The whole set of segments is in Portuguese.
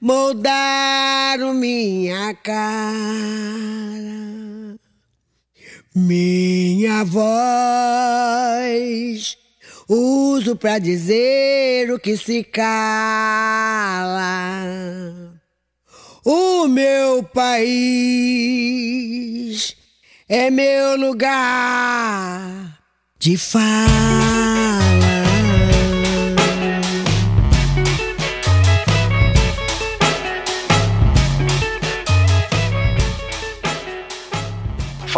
moldaram minha cara. Minha voz uso pra dizer o que se cala. O meu país é meu lugar de fala.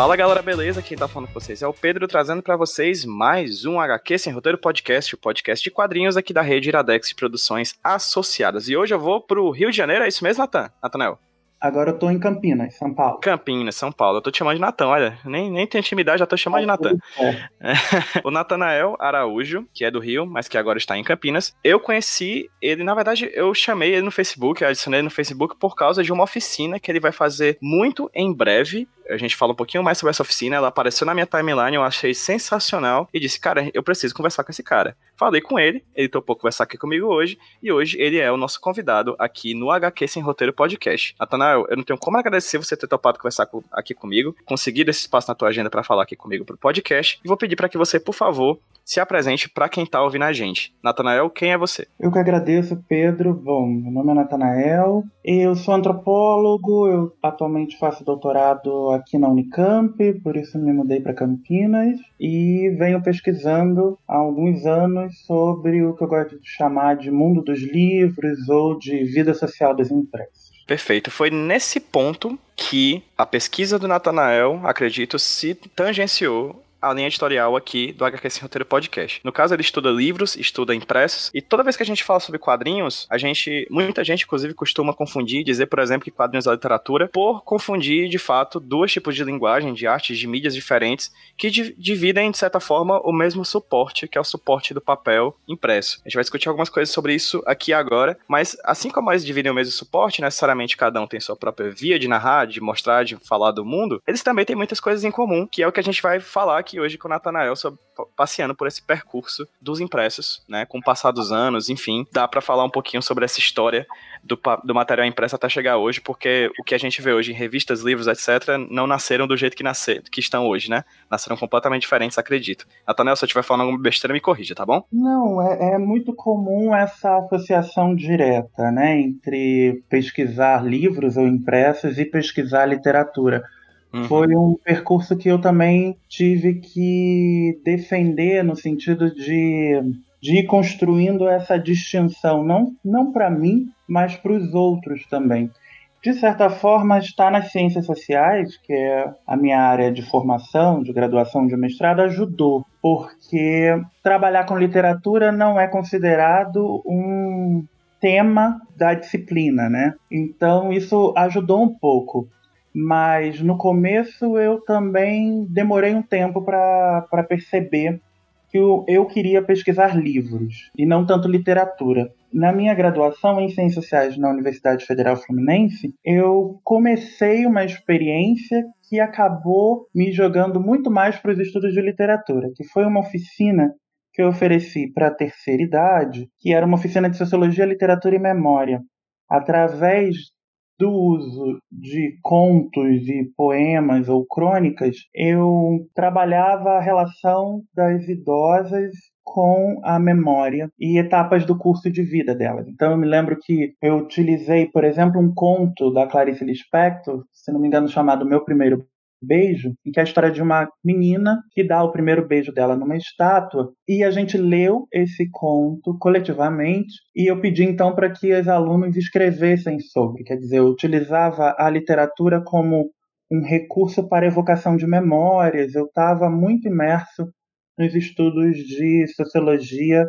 Fala galera, beleza? Quem tá falando com vocês é o Pedro, trazendo para vocês mais um HQ Sem Roteiro Podcast, o podcast de quadrinhos aqui da rede Iradex de Produções Associadas. E hoje eu vou pro Rio de Janeiro, é isso mesmo, Natan? Natanel? Agora eu tô em Campinas, São Paulo. Campinas, São Paulo. Eu tô te chamando de Natan, olha. Nem, nem tenho intimidade, já tô chamando de Natan. É. o Natanael Araújo, que é do Rio, mas que agora está em Campinas. Eu conheci ele, na verdade, eu chamei ele no Facebook, eu adicionei ele no Facebook por causa de uma oficina que ele vai fazer muito em breve. A gente fala um pouquinho mais sobre essa oficina, ela apareceu na minha timeline, eu achei sensacional e disse, cara, eu preciso conversar com esse cara. Falei com ele, ele topou conversar aqui comigo hoje, e hoje ele é o nosso convidado aqui no HQ Sem Roteiro Podcast. Natanael, eu não tenho como agradecer você ter topado conversar com- aqui comigo, conseguido esse espaço na tua agenda para falar aqui comigo pro podcast, e vou pedir para que você, por favor, se apresente para quem tá ouvindo a gente. Natanael, quem é você? Eu que agradeço, Pedro. Bom, meu nome é Natanael, eu sou antropólogo, eu atualmente faço doutorado aqui na Unicamp, por isso me mudei para Campinas e venho pesquisando há alguns anos sobre o que eu gosto de chamar de mundo dos livros ou de vida social das impressas. Perfeito. Foi nesse ponto que a pesquisa do Natanael, acredito, se tangenciou a linha editorial aqui do HQ Sem Roteiro Podcast. No caso, ele estuda livros, estuda impressos, e toda vez que a gente fala sobre quadrinhos, a gente, muita gente, inclusive, costuma confundir, dizer, por exemplo, que quadrinhos é literatura, por confundir, de fato, dois tipos de linguagem, de artes, de mídias diferentes, que di- dividem, de certa forma, o mesmo suporte, que é o suporte do papel impresso. A gente vai discutir algumas coisas sobre isso aqui agora, mas assim como eles dividem o mesmo suporte, necessariamente cada um tem sua própria via de narrar, de mostrar, de falar do mundo, eles também têm muitas coisas em comum, que é o que a gente vai falar aqui hoje com o Nathanael, sobre, passeando por esse percurso dos impressos, né, com o passar dos anos, enfim, dá pra falar um pouquinho sobre essa história do, do material impresso até chegar hoje, porque o que a gente vê hoje em revistas, livros, etc., não nasceram do jeito que, nascer, que estão hoje, né? Nasceram completamente diferentes, acredito. Nathanael, se eu estiver falando alguma besteira, me corrija, tá bom? Não, é, é muito comum essa associação direta, né, entre pesquisar livros ou impressos e pesquisar literatura. Uhum. Foi um percurso que eu também tive que defender no sentido de, de ir construindo essa distinção, não, não para mim, mas para os outros também. De certa forma, está nas ciências sociais, que é a minha área de formação, de graduação, de mestrado, ajudou, porque trabalhar com literatura não é considerado um tema da disciplina, né? Então isso ajudou um pouco mas no começo eu também demorei um tempo para perceber que eu, eu queria pesquisar livros e não tanto literatura. Na minha graduação em Ciências Sociais na Universidade Federal Fluminense, eu comecei uma experiência que acabou me jogando muito mais para os estudos de literatura, que foi uma oficina que eu ofereci para a terceira idade, que era uma oficina de Sociologia, Literatura e Memória. Através do uso de contos e poemas ou crônicas, eu trabalhava a relação das idosas com a memória e etapas do curso de vida delas. Então eu me lembro que eu utilizei, por exemplo, um conto da Clarice Lispector, se não me engano, chamado Meu Primeiro Beijo, em que é a história de uma menina que dá o primeiro beijo dela numa estátua, e a gente leu esse conto coletivamente, e eu pedi então para que os alunos escrevessem sobre, quer dizer, eu utilizava a literatura como um recurso para evocação de memórias, eu estava muito imerso nos estudos de sociologia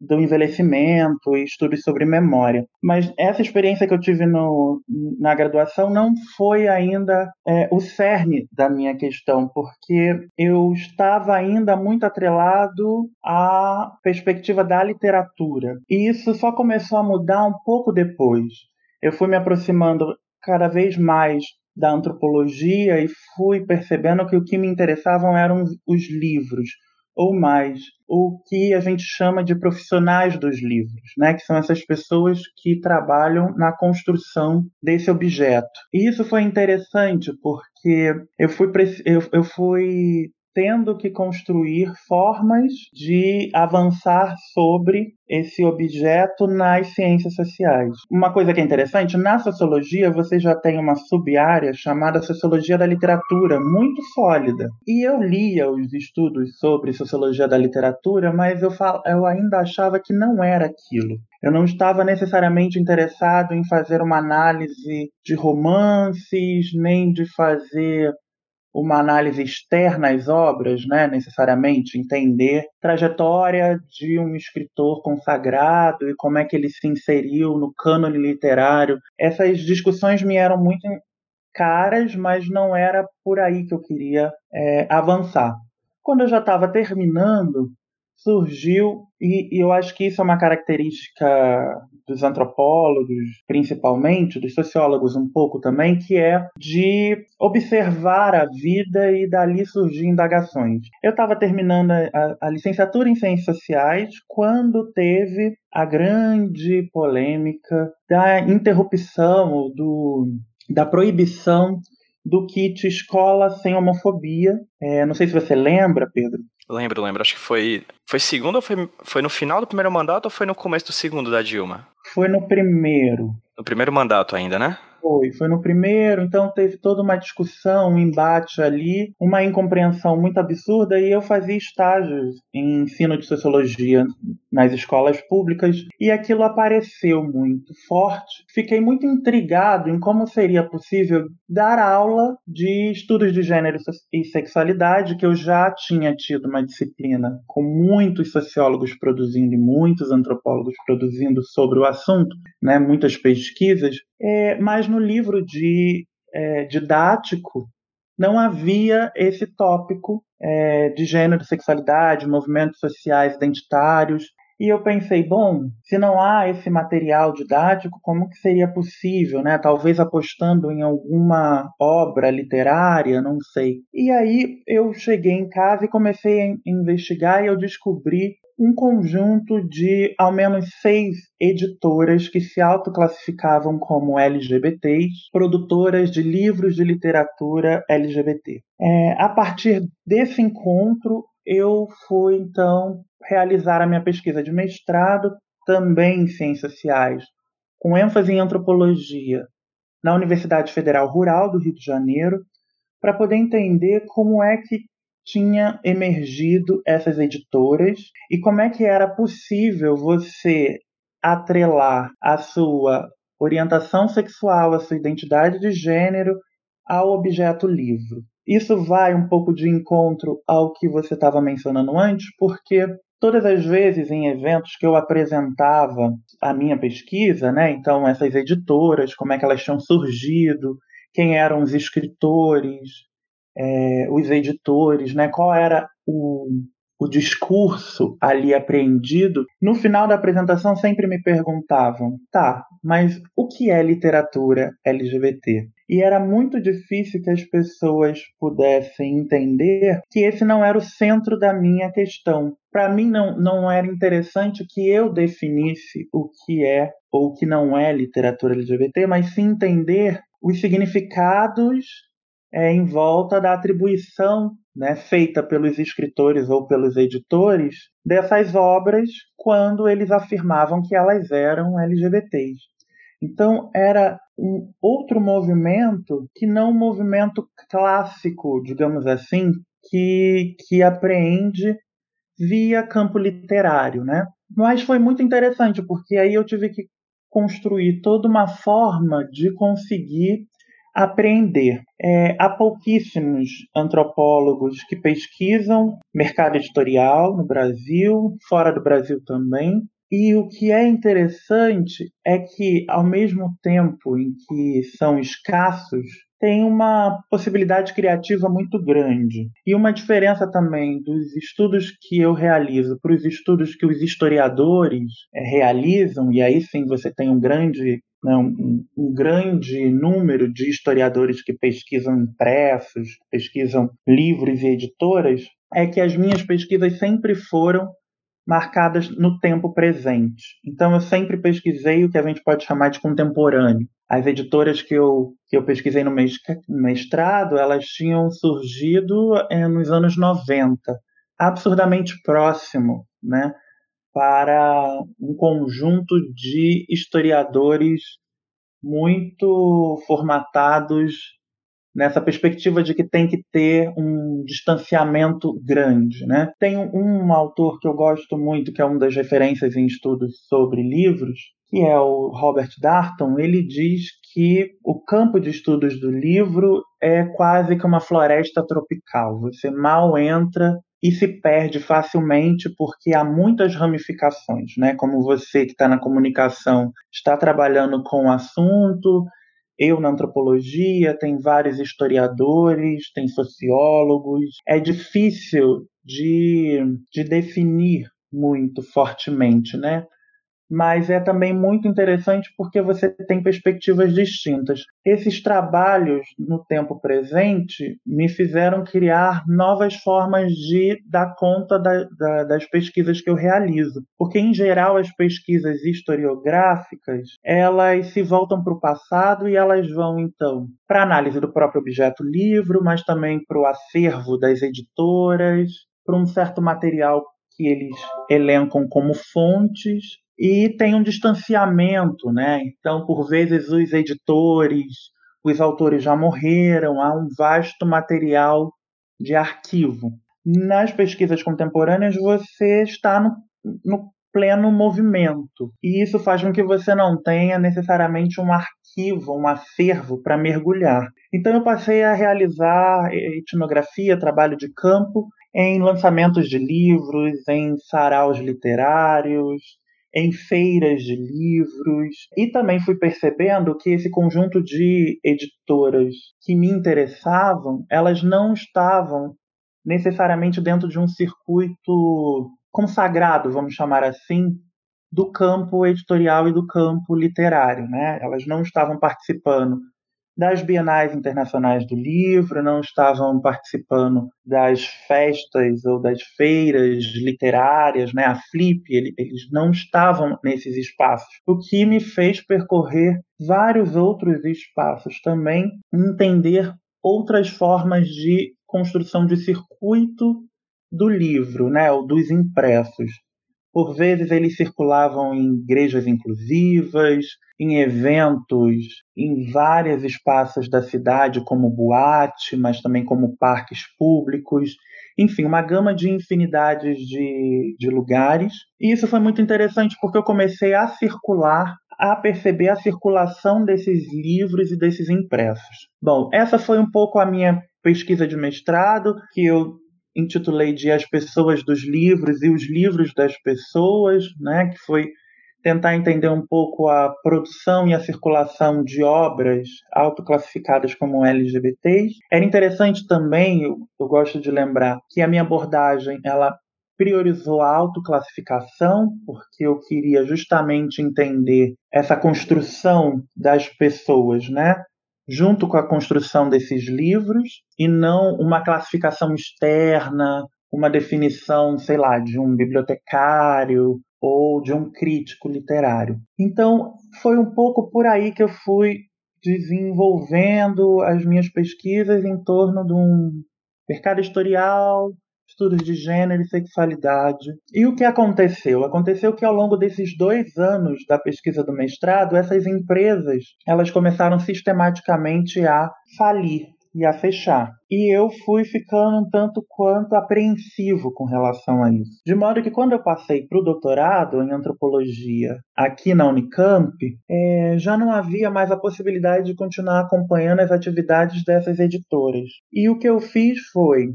do envelhecimento e estudos sobre memória. Mas essa experiência que eu tive no, na graduação não foi ainda é, o cerne da minha questão, porque eu estava ainda muito atrelado à perspectiva da literatura. E isso só começou a mudar um pouco depois. Eu fui me aproximando cada vez mais da antropologia e fui percebendo que o que me interessavam eram os livros ou mais o que a gente chama de profissionais dos livros, né, que são essas pessoas que trabalham na construção desse objeto. E isso foi interessante porque eu fui, eu, eu fui tendo que construir formas de avançar sobre esse objeto nas ciências sociais. Uma coisa que é interessante, na sociologia você já tem uma sub-área chamada sociologia da literatura, muito sólida. E eu lia os estudos sobre sociologia da literatura, mas eu, fal... eu ainda achava que não era aquilo. Eu não estava necessariamente interessado em fazer uma análise de romances, nem de fazer uma análise externa às obras, né, necessariamente entender trajetória de um escritor consagrado e como é que ele se inseriu no cânone literário. Essas discussões me eram muito caras, mas não era por aí que eu queria é, avançar. Quando eu já estava terminando, surgiu, e, e, eu acho que isso é uma característica dos antropólogos, principalmente, dos sociólogos um pouco também, que é de observar a vida e dali surgir indagações. Eu estava terminando a, a licenciatura em Ciências Sociais quando teve a grande polêmica da interrupção, do, da proibição do kit Escola Sem Homofobia. É, não sei se você lembra, Pedro. Lembro, lembro. Acho que foi. Foi segundo ou foi, foi no final do primeiro mandato ou foi no começo do segundo da Dilma? Foi no primeiro. No primeiro mandato ainda, né? Foi, foi no primeiro, então teve toda uma discussão, um embate ali, uma incompreensão muito absurda, e eu fazia estágios em ensino de sociologia nas escolas públicas, e aquilo apareceu muito forte. Fiquei muito intrigado em como seria possível dar aula de estudos de gênero e sexualidade, que eu já tinha tido uma disciplina com muitos sociólogos produzindo e muitos antropólogos produzindo sobre o assunto, né, muitas pesquisas, é, mas no livro de é, didático não havia esse tópico é, de gênero, sexualidade, movimentos sociais identitários. E eu pensei, bom, se não há esse material didático, como que seria possível, né? Talvez apostando em alguma obra literária, não sei. E aí eu cheguei em casa e comecei a investigar e eu descobri um conjunto de ao menos seis editoras que se autoclassificavam como LGBTs, produtoras de livros de literatura LGBT. É, a partir desse encontro, eu fui então realizar a minha pesquisa de mestrado, também em ciências sociais, com ênfase em antropologia, na Universidade Federal Rural do Rio de Janeiro, para poder entender como é que tinha emergido essas editoras e como é que era possível você atrelar a sua orientação sexual, a sua identidade de gênero ao objeto livro. Isso vai um pouco de encontro ao que você estava mencionando antes, porque todas as vezes em eventos que eu apresentava a minha pesquisa, né, então essas editoras, como é que elas tinham surgido, quem eram os escritores, é, os editores, né? Qual era o, o discurso ali apreendido? No final da apresentação sempre me perguntavam, tá, mas o que é literatura LGBT? E era muito difícil que as pessoas pudessem entender que esse não era o centro da minha questão. Para mim, não, não era interessante que eu definisse o que é ou o que não é literatura LGBT, mas sim entender os significados é, em volta da atribuição né, feita pelos escritores ou pelos editores dessas obras quando eles afirmavam que elas eram LGBTs. Então era um outro movimento que não um movimento clássico, digamos assim, que, que apreende via campo literário, né? Mas foi muito interessante porque aí eu tive que construir toda uma forma de conseguir apreender. É, há pouquíssimos antropólogos que pesquisam mercado editorial no Brasil, fora do Brasil também. E o que é interessante é que, ao mesmo tempo em que são escassos, tem uma possibilidade criativa muito grande. E uma diferença também dos estudos que eu realizo para os estudos que os historiadores é, realizam, e aí sim você tem um grande né, um, um, grande número de historiadores que pesquisam impressos, pesquisam livros e editoras, é que as minhas pesquisas sempre foram marcadas no tempo presente. Então, eu sempre pesquisei o que a gente pode chamar de contemporâneo. As editoras que eu, que eu pesquisei no mestrado, elas tinham surgido é, nos anos 90, absurdamente próximo né, para um conjunto de historiadores muito formatados nessa perspectiva de que tem que ter um distanciamento grande. Né? Tem um, autor que eu gosto muito, que é uma das referências em estudos sobre livros, que é o Robert Darton. Ele diz que o campo de estudos do livro é quase que uma floresta tropical. Você mal entra e se perde facilmente porque há muitas ramificações, né? Como você que está na comunicação está trabalhando com o assunto, eu na antropologia, tem vários historiadores, tem sociólogos. É difícil de, de definir muito fortemente, né? Mas é também muito interessante porque você tem perspectivas distintas. Esses trabalhos no tempo presente me fizeram criar novas formas de dar conta da, da, das pesquisas que eu realizo, porque em geral as pesquisas historiográficas elas se voltam para o passado e elas vão então para análise do próprio objeto livro, mas também para o acervo das editoras, para um certo material que eles elencam como fontes e tem um distanciamento, né? Então, por vezes, os editores, os autores já morreram, há um vasto material de arquivo. Nas pesquisas contemporâneas, você está no, no pleno movimento, e isso faz com que você não tenha necessariamente um arquivo, um acervo para mergulhar. Então, eu passei a realizar etnografia, trabalho de campo, em lançamentos de livros, em saraus literários, em feiras de livros e também fui percebendo que esse conjunto de editoras que me interessavam, elas não estavam necessariamente dentro de um circuito consagrado, vamos chamar assim, do campo editorial e do campo literário, né? Elas não estavam participando das bienais internacionais do livro, não estavam participando das festas ou das feiras literárias, né? A Flip, eles não estavam nesses espaços. O que me fez percorrer vários outros espaços também, entender outras formas de construção de circuito do livro, né, ou dos impressos. Por vezes eles circulavam em igrejas inclusivas, em eventos em vários espaços da cidade, como boate, mas também como parques públicos. Enfim, uma gama de infinidades de, de lugares. E isso foi muito interessante porque eu comecei a circular a perceber a circulação desses livros e desses impressos. Bom, essa foi um pouco a minha pesquisa de mestrado, que eu intitulei de As Pessoas dos Livros e os Livros das Pessoas, né, que foi tentar entender um pouco a produção e a circulação de obras autoclassificadas como LGBTs. Era interessante também, eu, eu gosto de lembrar, que a minha abordagem ela priorizou a autoclassificação, porque eu queria justamente entender essa construção das pessoas, né? Junto com a construção desses livros e não uma classificação externa, uma definição, sei lá, de um bibliotecário ou de um crítico literário. Então, foi um pouco por aí que eu fui desenvolvendo as minhas pesquisas em torno de um mercado editorial, estudos de gênero e sexualidade. E o que aconteceu? Aconteceu que ao longo desses dois anos da pesquisa do mestrado, essas empresas elas começaram sistematicamente a falir e a fechar. E eu fui ficando um tanto quanto apreensivo com relação a isso. De modo que quando eu passei para o doutorado em antropologia aqui na Unicamp, é, já não havia mais a possibilidade de continuar acompanhando as atividades dessas editoras. E o que eu fiz foi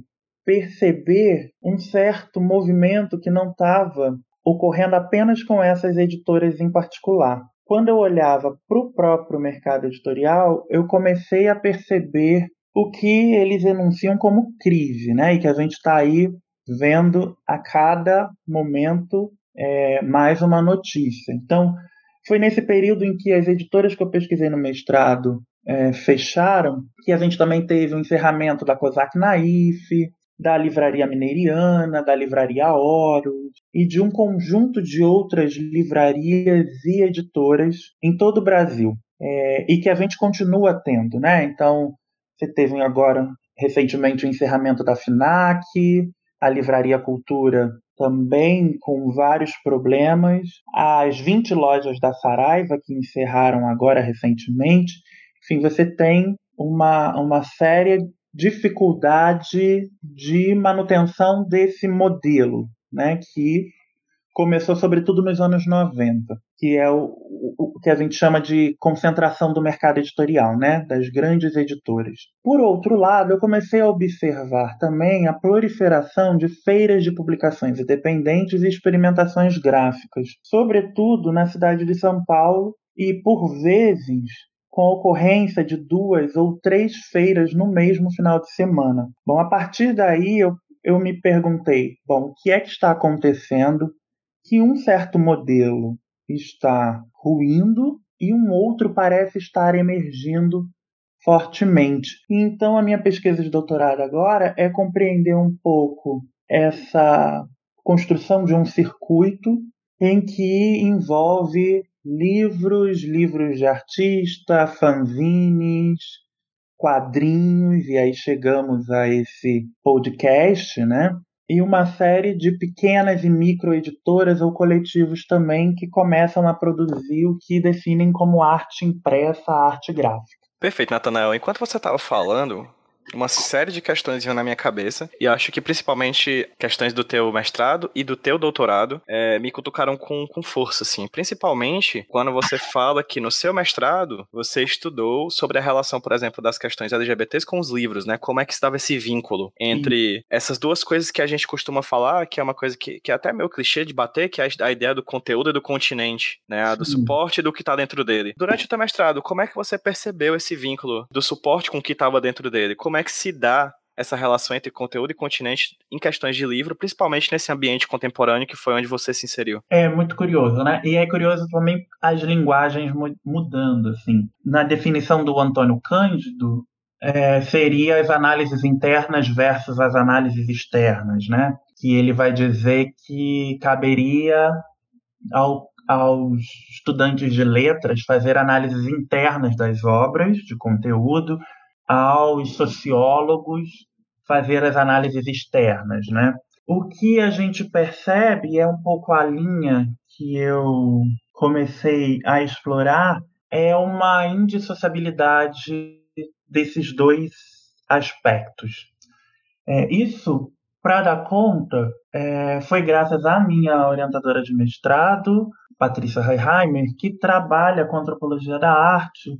perceber um certo movimento que não estava ocorrendo apenas com essas editoras em particular. Quando eu olhava para o próprio mercado editorial, eu comecei a perceber o que eles enunciam como crise, né? E que a gente está aí vendo a cada momento é, mais uma notícia. Então, foi nesse período em que as editoras que eu pesquisei no mestrado é, fecharam que a gente também teve o encerramento da COSAC Naif, da Livraria Mineiriana, da Livraria Horus e de um conjunto de outras livrarias e editoras em todo o Brasil. É, e que a gente continua tendo, né? Então, você teve agora recentemente o encerramento da FINAC, a Livraria Cultura também com vários problemas, as 20 lojas da Saraiva que encerraram agora recentemente. Enfim, você tem uma, uma séria dificuldade de manutenção desse modelo, né, que começou sobretudo nos anos 90, que é o, o, que a gente chama de concentração do mercado editorial, né, das grandes editoras. Por outro lado, eu comecei a observar também a proliferação de feiras de publicações independentes e experimentações gráficas, sobretudo na cidade de São Paulo e por vezes com ocorrência de duas ou três feiras no mesmo final de semana. Bom, a partir daí eu, eu me perguntei, bom, o que é que está acontecendo que um certo modelo está ruindo e um outro parece estar emergindo fortemente. Então, a minha pesquisa de doutorado agora é compreender um pouco essa construção de um circuito em que envolve livros, livros de artista, fanzines, quadrinhos, e aí chegamos a esse podcast, né? e uma série de pequenas e micro editoras ou coletivos também que começam a produzir o que definem como arte impressa, arte gráfica. Perfeito, Natanael. Enquanto você estava falando, uma série de questões na minha cabeça e acho que principalmente questões do teu mestrado e do teu doutorado é, me cutucaram com, com força, assim. Principalmente quando você fala que no seu mestrado você estudou sobre a relação, por exemplo, das questões LGBTs com os livros, né? Como é que estava esse vínculo entre Sim. essas duas coisas que a gente costuma falar, que é uma coisa que, que é até meio clichê de bater, que é a ideia do conteúdo e do continente, né? Do suporte e do que está dentro dele. Durante o teu mestrado, como é que você percebeu esse vínculo do suporte com o que estava dentro dele? Como é que se dá essa relação entre conteúdo e continente em questões de livro, principalmente nesse ambiente contemporâneo que foi onde você se inseriu. É muito curioso, né? E é curioso também as linguagens mudando, assim. Na definição do Antônio Cândido, é, seria as análises internas versus as análises externas, né? Que ele vai dizer que caberia ao, aos estudantes de letras fazer análises internas das obras de conteúdo aos sociólogos fazer as análises externas, né? O que a gente percebe é um pouco a linha que eu comecei a explorar é uma indissociabilidade desses dois aspectos. É, isso, para dar conta, é, foi graças à minha orientadora de mestrado, Patrícia Heiheimer, que trabalha com antropologia da arte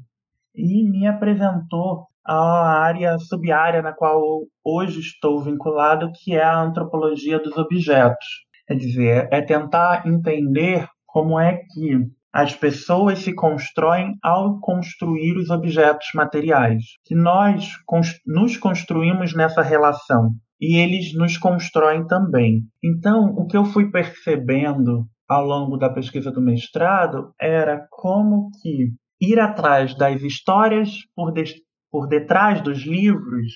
e me apresentou a área sub-área na qual hoje estou vinculado, que é a antropologia dos objetos. Quer dizer, é tentar entender como é que as pessoas se constroem ao construir os objetos materiais. Que nós nos construímos nessa relação e eles nos constroem também. Então, o que eu fui percebendo ao longo da pesquisa do mestrado era como que ir atrás das histórias por, por detrás dos livros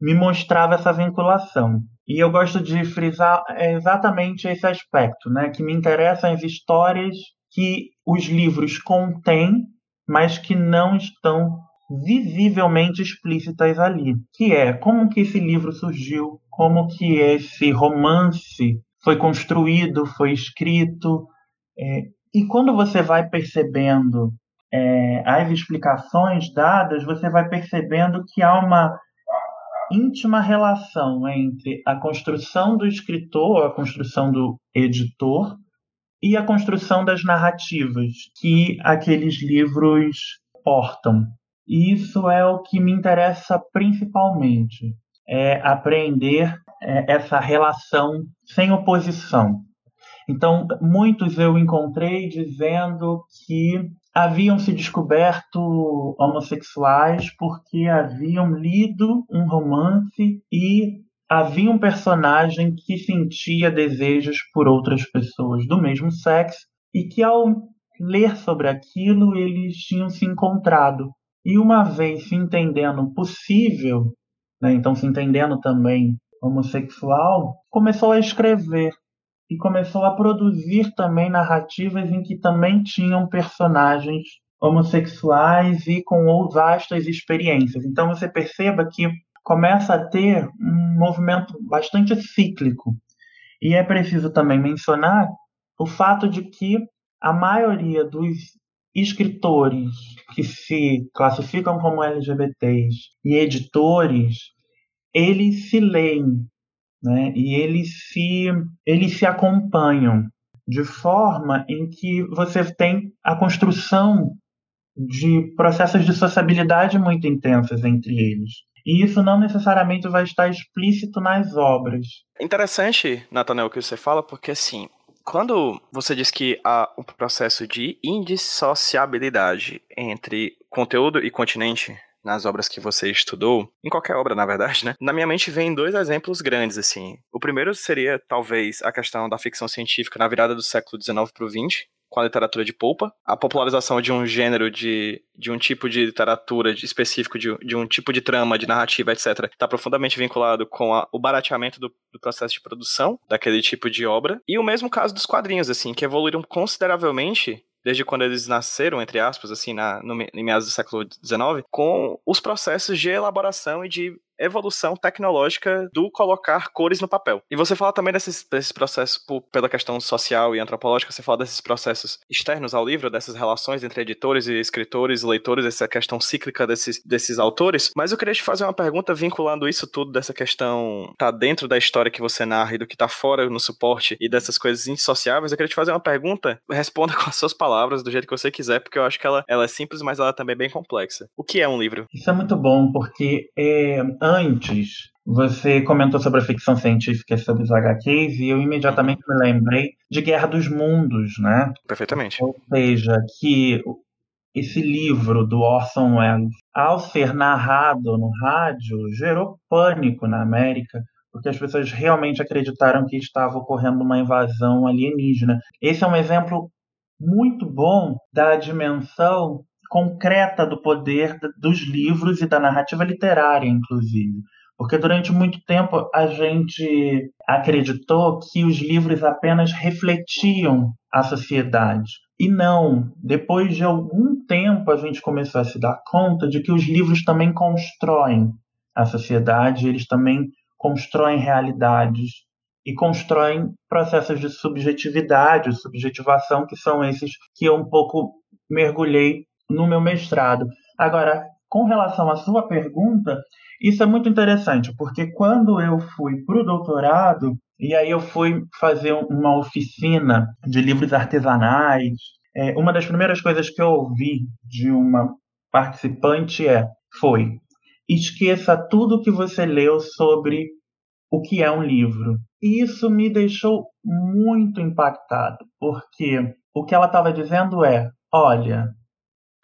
me mostrava essa vinculação. E eu gosto de frisar exatamente esse aspecto, né? que me interessam as histórias que os livros contêm, mas que não estão visivelmente explícitas ali, que é como que esse livro surgiu, como que esse romance foi construído, foi escrito, é, e quando você vai percebendo é, as explicações dadas, você vai percebendo que há uma íntima relação entre a construção do escritor, a construção do editor e a construção das narrativas que aqueles livros portam. E isso é o que me interessa principalmente, é aprender é, essa relação sem oposição. Então, muitos eu encontrei dizendo que haviam se descoberto homossexuais porque haviam lido um romance e havia um personagem que sentia desejos por outras pessoas do mesmo sexo e que ao ler sobre aquilo eles tinham se encontrado. E uma vez se entendendo possível, né, então se entendendo também homossexual, começou a escrever e começou a produzir também narrativas em que também tinham personagens homossexuais e com vastas experiências. Então você perceba que começa a ter um movimento bastante cíclico. E é preciso também mencionar o fato de que a maioria dos escritores que se classificam como LGBTs e editores, eles se leem, né? E eles se eles se acompanham de forma em que você tem a construção de processos de sociabilidade muito intensos entre eles. E isso não necessariamente vai estar explícito nas obras. Interessante, Nathaniel, o que você fala, porque assim, quando você diz que há um processo de indissociabilidade entre conteúdo e continente nas obras que você estudou, em qualquer obra, na verdade, né? Na minha mente vem dois exemplos grandes, assim. O primeiro seria, talvez, a questão da ficção científica na virada do século XIX para o XX, com a literatura de polpa, a popularização de um gênero de, de um tipo de literatura de, específico, de, de um tipo de trama, de narrativa, etc., está profundamente vinculado com a, o barateamento do, do, processo de produção daquele tipo de obra. E o mesmo caso dos quadrinhos, assim, que evoluíram consideravelmente desde quando eles nasceram, entre aspas, assim, na, no, em meados do século XIX, com os processos de elaboração e de evolução tecnológica do colocar cores no papel. E você fala também desses, desses processos por, pela questão social e antropológica, você fala desses processos externos ao livro, dessas relações entre editores e escritores, leitores, essa questão cíclica desses, desses autores. Mas eu queria te fazer uma pergunta vinculando isso tudo, dessa questão tá dentro da história que você narra e do que tá fora no suporte e dessas coisas insociáveis. Eu queria te fazer uma pergunta, responda com as suas palavras, do jeito que você quiser, porque eu acho que ela, ela é simples, mas ela também é bem complexa. O que é um livro? Isso é muito bom, porque é, antes, você comentou sobre a ficção científica sobre os HQs e eu imediatamente me lembrei de Guerra dos Mundos, né? Perfeitamente. Ou seja, que esse livro do Orson Welles, ao ser narrado no rádio, gerou pânico na América, porque as pessoas realmente acreditaram que estava ocorrendo uma invasão alienígena. Esse é um exemplo muito bom da dimensão concreta do poder dos livros e da narrativa literária, inclusive. Porque durante muito tempo a gente acreditou que os livros apenas refletiam a sociedade. E não, depois de algum tempo a gente começou a se dar conta de que os livros também constroem a sociedade, eles também constroem realidades e constroem processos de subjetividade, subjetivação, que são esses que eu um pouco mergulhei no meu mestrado. Agora, com relação à sua pergunta, isso é muito interessante, porque quando eu fui para o doutorado, e aí eu fui fazer uma oficina de livros artesanais, é, uma das primeiras coisas que eu ouvi de uma participante é, foi esqueça tudo que você leu sobre o que é um livro. E isso me deixou muito impactado, porque o que ela estava dizendo é: olha,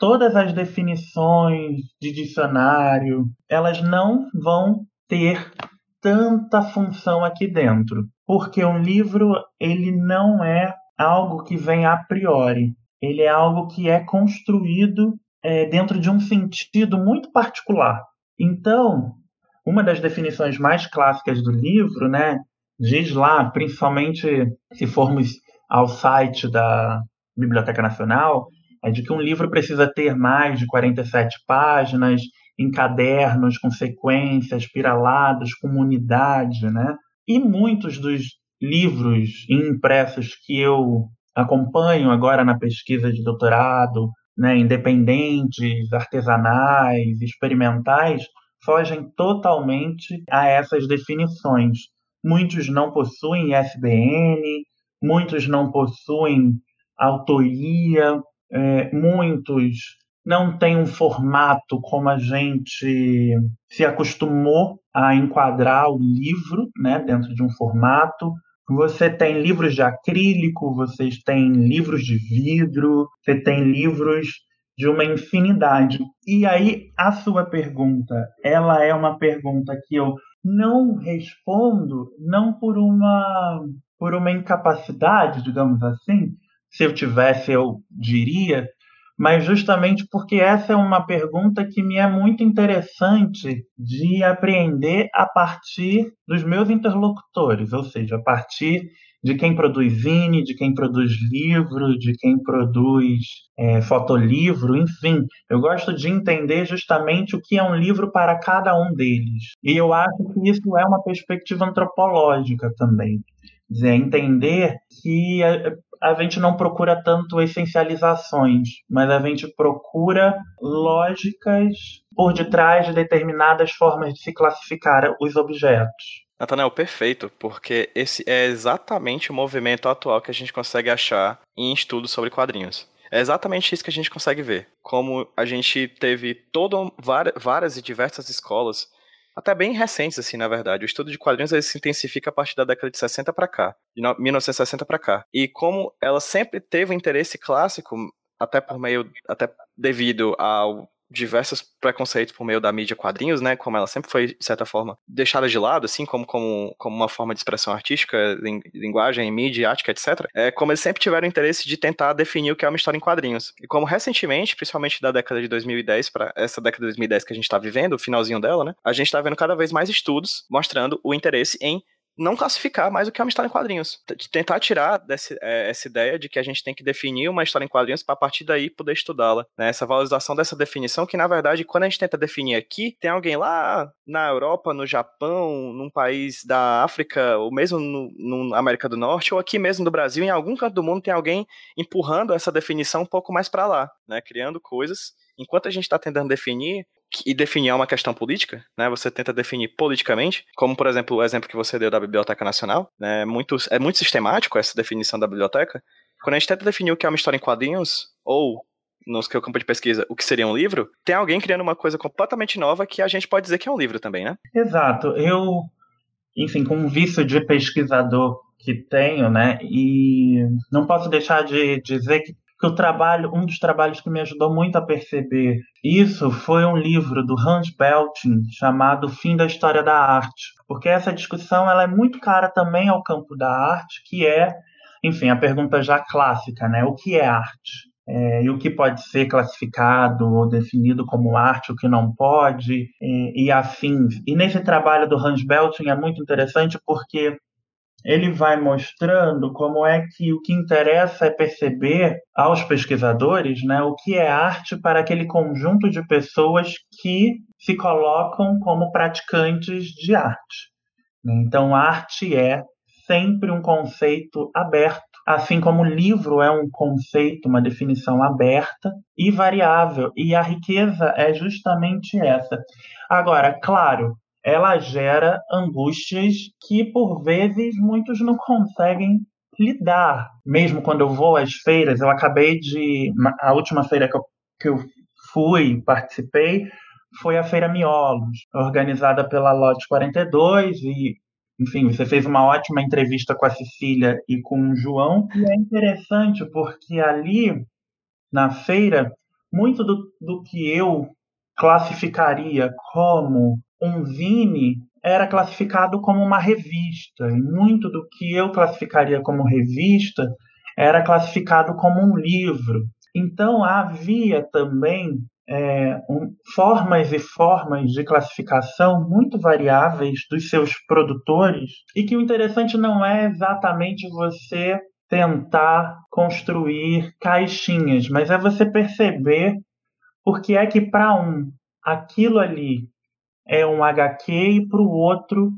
todas as definições de dicionário, elas não vão ter tanta função aqui dentro, porque um livro ele não é algo que vem a priori, ele é algo que é construído é, dentro de um sentido muito particular. Então, uma das definições mais clássicas do livro, né, diz lá, principalmente se formos ao site da Biblioteca Nacional, é de que um livro precisa ter mais de 47 páginas, em cadernos, com sequências, piralados, com unidade, né? E muitos dos livros impressos que eu acompanho agora na pesquisa de doutorado, né, independentes, artesanais, experimentais, fogem totalmente a essas definições. Muitos não possuem ISBN, muitos não possuem autoria, é, muitos não têm um formato como a gente se acostumou a enquadrar o livro, né, dentro de um formato. Você tem livros de acrílico, vocês têm livros de vidro, você tem livros de uma infinidade. E aí a sua pergunta, ela é uma pergunta que eu não respondo não por uma por uma incapacidade, digamos assim, se eu tivesse, eu diria, mas justamente porque essa é uma pergunta que me é muito interessante de apreender a partir dos meus interlocutores, ou seja, a partir de quem produz zine, de quem produz livro, de quem produz é, fotolivro, enfim. Eu gosto de entender justamente o que é um livro para cada um deles. E eu acho que isso é uma perspectiva antropológica também. Dizer, entender que a, gente não procura tanto essencializações, mas a gente procura lógicas por detrás de determinadas formas de se classificar os objetos. Nathanael, perfeito, porque esse é exatamente o movimento atual que a gente consegue achar em estudos sobre quadrinhos. É exatamente isso que a gente consegue ver. Como a gente teve todo, várias e diversas escolas, até bem recentes, assim, na verdade. O estudo de quadrinhos ele se intensifica a partir da década de 60 para cá, de 1960 para cá. E como ela sempre teve um interesse clássico, até por meio, até devido ao diversos preconceitos por meio da mídia quadrinhos, né? Como ela sempre foi, de certa forma, deixada de lado, assim, como, como, como uma forma de expressão artística, linguagem, mídia, ática, etc. É como eles sempre tiveram interesse de tentar definir o que é uma história em quadrinhos. E como recentemente, principalmente da década de 2010 para essa década de 2010 que a gente está vivendo, o finalzinho dela, né? A gente está vendo cada vez mais estudos mostrando o interesse em não classificar mais o que é uma história em quadrinhos. Tentar tirar desse, é, essa ideia de que a gente tem que definir uma história em quadrinhos para a partir daí poder estudá-la. Né? Essa valorização dessa definição, que na verdade, quando a gente tenta definir aqui, tem alguém lá na Europa, no Japão, num país da África, ou mesmo no América do Norte, ou aqui mesmo no Brasil, em algum canto do mundo tem alguém empurrando essa definição um pouco mais para lá, né? criando coisas. Enquanto a gente está tentando definir, e definir é uma questão política, né? Você tenta definir politicamente, como por exemplo o exemplo que você deu da Biblioteca Nacional, né? Muito, é muito sistemático essa definição da biblioteca. Quando a gente tenta definir o que é uma história em quadrinhos, ou no seu campo de pesquisa, o que seria um livro, tem alguém criando uma coisa completamente nova que a gente pode dizer que é um livro também, né? Exato. Eu, enfim, com um vício de pesquisador que tenho, né, e não posso deixar de dizer que que o trabalho, um dos trabalhos que me ajudou muito a perceber isso foi um livro do Hans Belting chamado Fim da História da Arte, porque essa discussão ela é muito cara também ao campo da arte, que é, enfim, a pergunta já clássica, né? O que é arte? É, e o que pode ser classificado ou definido como arte, o que não pode, e, e afins. E nesse trabalho do Hans Belting é muito interessante porque ele vai mostrando como é que o que interessa é perceber aos pesquisadores né, o que é arte para aquele conjunto de pessoas que se colocam como praticantes de arte. Né. Então, arte é sempre um conceito aberto, assim como livro é um conceito, uma definição aberta e variável. E a riqueza é justamente essa. Agora, claro, ela gera angústias que por vezes muitos não conseguem lidar. Mesmo quando eu vou às feiras, eu acabei de. A última feira que eu, que eu fui, participei, foi a Feira Miolos, organizada pela Lote 42 e enfim, você fez uma ótima entrevista com a Cecília e com o João. E é interessante porque ali na feira, muito do, do que eu classificaria como um zine era classificado como uma revista, e muito do que eu classificaria como revista era classificado como um livro. Então havia também é, um, formas e formas de classificação muito variáveis dos seus produtores, e que o interessante não é exatamente você tentar construir caixinhas, mas é você perceber porque é que para um aquilo ali é um HQ e para o outro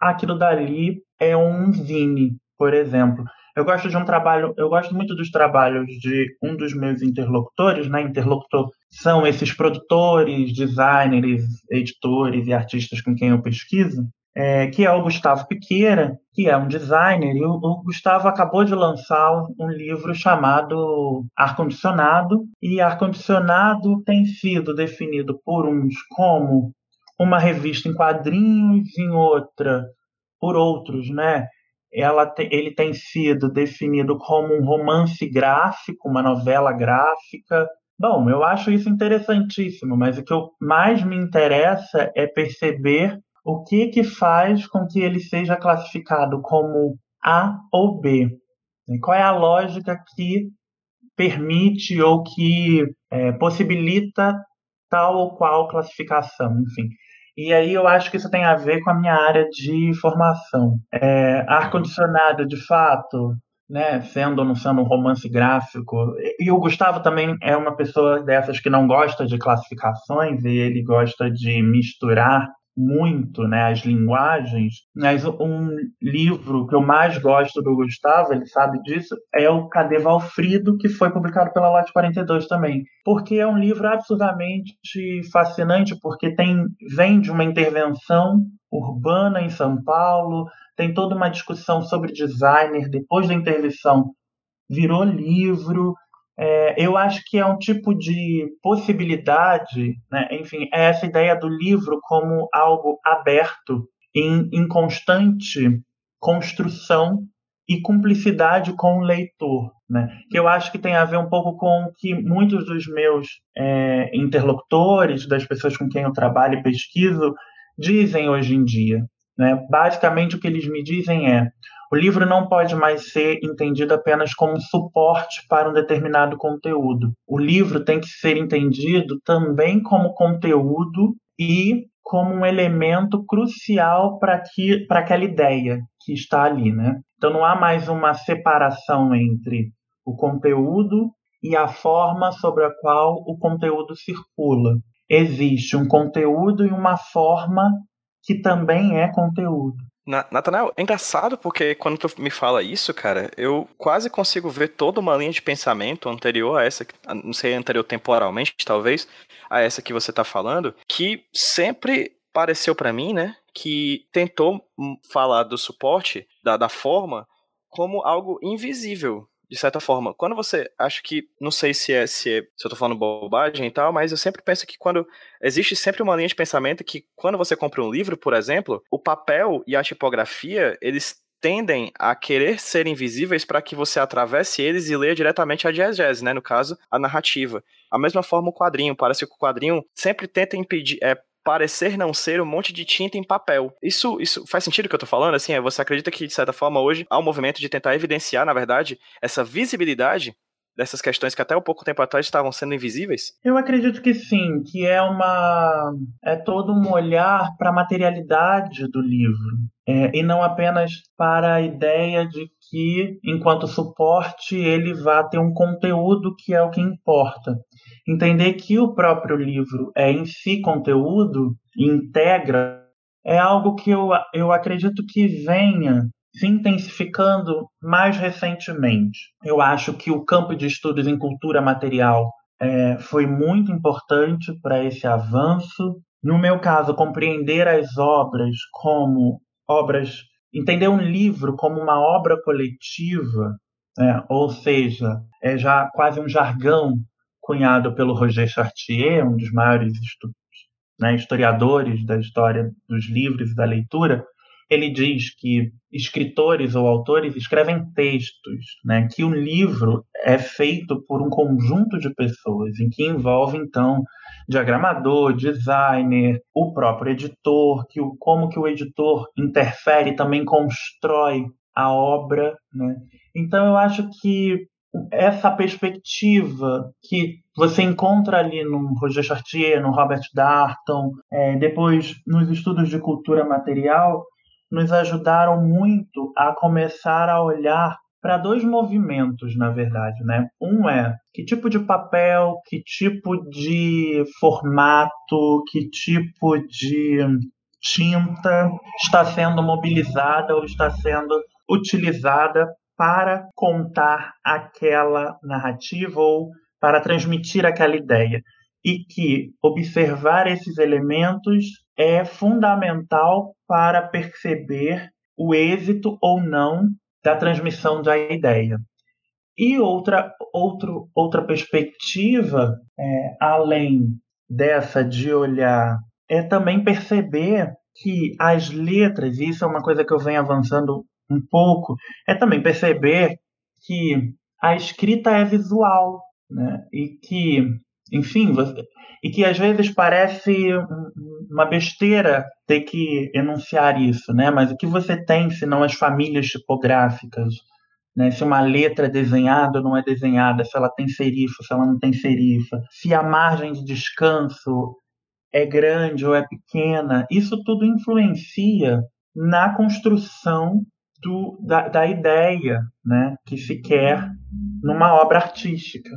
aquilo dali é um zine, por exemplo. Eu gosto de um trabalho, eu gosto muito dos trabalhos de um dos meus interlocutores, né? Interlocutor são esses produtores, designers, editores e artistas com quem eu pesquiso, é, que é o Gustavo Piqueira, que é um designer, e o, o Gustavo acabou de lançar um livro chamado Ar-Condicionado, e Ar-Condicionado tem sido definido por uns como uma revista em quadrinhos, em outra por outros, né? Ela te, ele tem sido definido como um romance gráfico, uma novela gráfica. Bom, eu acho isso interessantíssimo, mas o que mais me interessa é perceber o que que faz com que ele seja classificado como A ou B. Qual é a lógica que permite ou que é, possibilita tal ou qual classificação, enfim. E aí eu acho que isso tem a ver com a minha área de formação. É, ar-condicionado, de fato, né, sendo ou não sendo um romance gráfico. E o Gustavo também é uma pessoa dessas que não gosta de classificações e ele gosta de misturar muito né, as linguagens, mas um livro que eu mais gosto do Gustavo, ele sabe disso, é o Cadê Valfrido, que foi publicado pela Lote 42 também. Porque é um livro absurdamente fascinante, porque tem vem de uma intervenção urbana em São Paulo, tem toda uma discussão sobre designer, depois da intervenção virou livro, é, eu acho que é um tipo de possibilidade, né? enfim, é essa ideia do livro como algo aberto, em, em constante construção e cumplicidade com o leitor, né? Que eu acho que tem a ver um pouco com o que muitos dos meus é, interlocutores, das pessoas com quem eu trabalho e pesquiso, dizem hoje em dia. Né? Basicamente, o que eles me dizem é: o livro não pode mais ser entendido apenas como suporte para um determinado conteúdo. O livro tem que ser entendido também como conteúdo e como um elemento crucial para aquela ideia que está ali, né? Então não há mais uma separação entre o conteúdo e a forma sobre a qual o conteúdo circula. Existe um conteúdo e uma forma que também é conteúdo. Natanael, é engraçado porque quando tu me fala isso, cara, eu quase consigo ver toda uma linha de pensamento anterior a essa, não sei, anterior temporalmente, talvez, a essa que você tá falando, que sempre pareceu para mim, né, que tentou falar do suporte, da, da forma, como algo invisível, de certa forma. Quando você acho que não sei se é se, é, se eu tô falando bobagem e tal, mas eu sempre penso que quando existe sempre uma linha de pensamento que quando você compra um livro, por exemplo, o papel e a tipografia, eles tendem a querer ser invisíveis para que você atravesse eles e leia diretamente a diegese, né, no caso, a narrativa. A mesma forma o quadrinho, parece que o quadrinho sempre tenta impedir, é, parecer não ser um monte de tinta em papel. Isso, isso faz sentido o que eu tô falando? Assim, é, você acredita que, de certa forma, hoje há um movimento de tentar evidenciar, na verdade, essa visibilidade dessas questões que até um pouco tempo atrás estavam sendo invisíveis? Eu acredito que sim, que é uma é todo um olhar para a materialidade do livro é, e não apenas para a ideia de que, enquanto suporte, ele vá ter um conteúdo que é o que importa. Entender que o próprio livro é em si conteúdo, integra, é algo que eu, eu acredito que venha se intensificando mais recentemente. Eu acho que o campo de estudos em cultura material é, foi muito importante para esse avanço. No meu caso, compreender as obras como obras, entender um livro como uma obra coletiva, né? ou seja, é já quase um jargão cunhado pelo Roger Chartier, um dos maiores né, historiadores da história dos livros e da leitura, ele diz que escritores ou autores escrevem textos, né, que um livro é feito por um conjunto de pessoas, em que envolve então diagramador, designer, o próprio editor, que o, como que o editor interfere também constrói a obra, né? Então eu acho que essa perspectiva que você encontra ali no Roger Chartier, no Robert Darton, é, depois nos estudos de cultura material, nos ajudaram muito a começar a olhar para dois movimentos, na verdade, né? Um é que tipo de papel, que tipo de formato, que tipo de tinta está sendo mobilizada ou está sendo utilizada para contar aquela narrativa ou para transmitir aquela ideia. E que observar esses elementos é fundamental para perceber o êxito ou não da transmissão da ideia. E outra, outro, outra perspectiva, é, além dessa de olhar, é também perceber que as letras, isso é uma coisa que eu venho avançando um pouco, é também perceber que a escrita é visual, né? E que, enfim, você, e que às vezes parece uma besteira ter que enunciar isso, né? Mas o que você tem, senão as famílias tipográficas, né? se uma letra é desenhada ou não é desenhada, se ela tem serifa, se ela não tem serifa, se a margem de descanso é grande ou é pequena, isso tudo influencia na construção do, da, da ideia né, que se quer numa obra artística.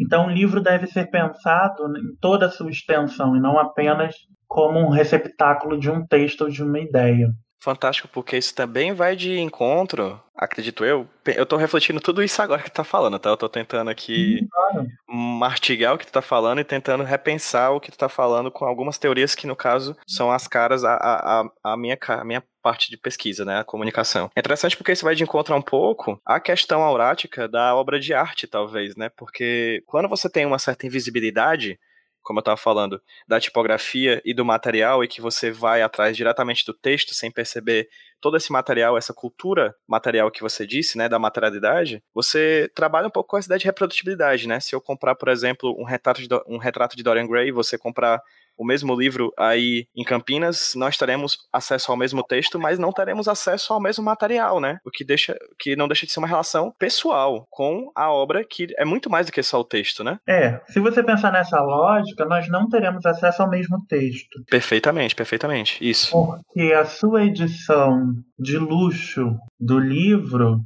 Então, o livro deve ser pensado em toda a sua extensão e não apenas como um receptáculo de um texto ou de uma ideia. Fantástico, porque isso também vai de encontro, acredito eu. Eu tô refletindo tudo isso agora que tu tá falando, tá? Eu tô tentando aqui claro. mastigar o que tu tá falando e tentando repensar o que tu tá falando com algumas teorias que, no caso, são as caras a, a, a, minha, a minha parte de pesquisa, né? A comunicação. É interessante porque isso vai de encontro um pouco a questão aurática da obra de arte, talvez, né? Porque quando você tem uma certa invisibilidade, como eu estava falando, da tipografia e do material, e que você vai atrás diretamente do texto sem perceber todo esse material, essa cultura material que você disse, né, da materialidade, você trabalha um pouco com essa ideia de reprodutibilidade, né? Se eu comprar, por exemplo, um retrato de, um retrato de Dorian Gray, você comprar o mesmo livro aí em Campinas, nós teremos acesso ao mesmo texto, mas não teremos acesso ao mesmo material, né? O que deixa, que não deixa de ser uma relação pessoal com a obra que é muito mais do que só o texto, né? É, se você pensar nessa lógica, nós não teremos acesso ao mesmo texto. Perfeitamente, perfeitamente. Isso. Porque a sua edição de luxo do livro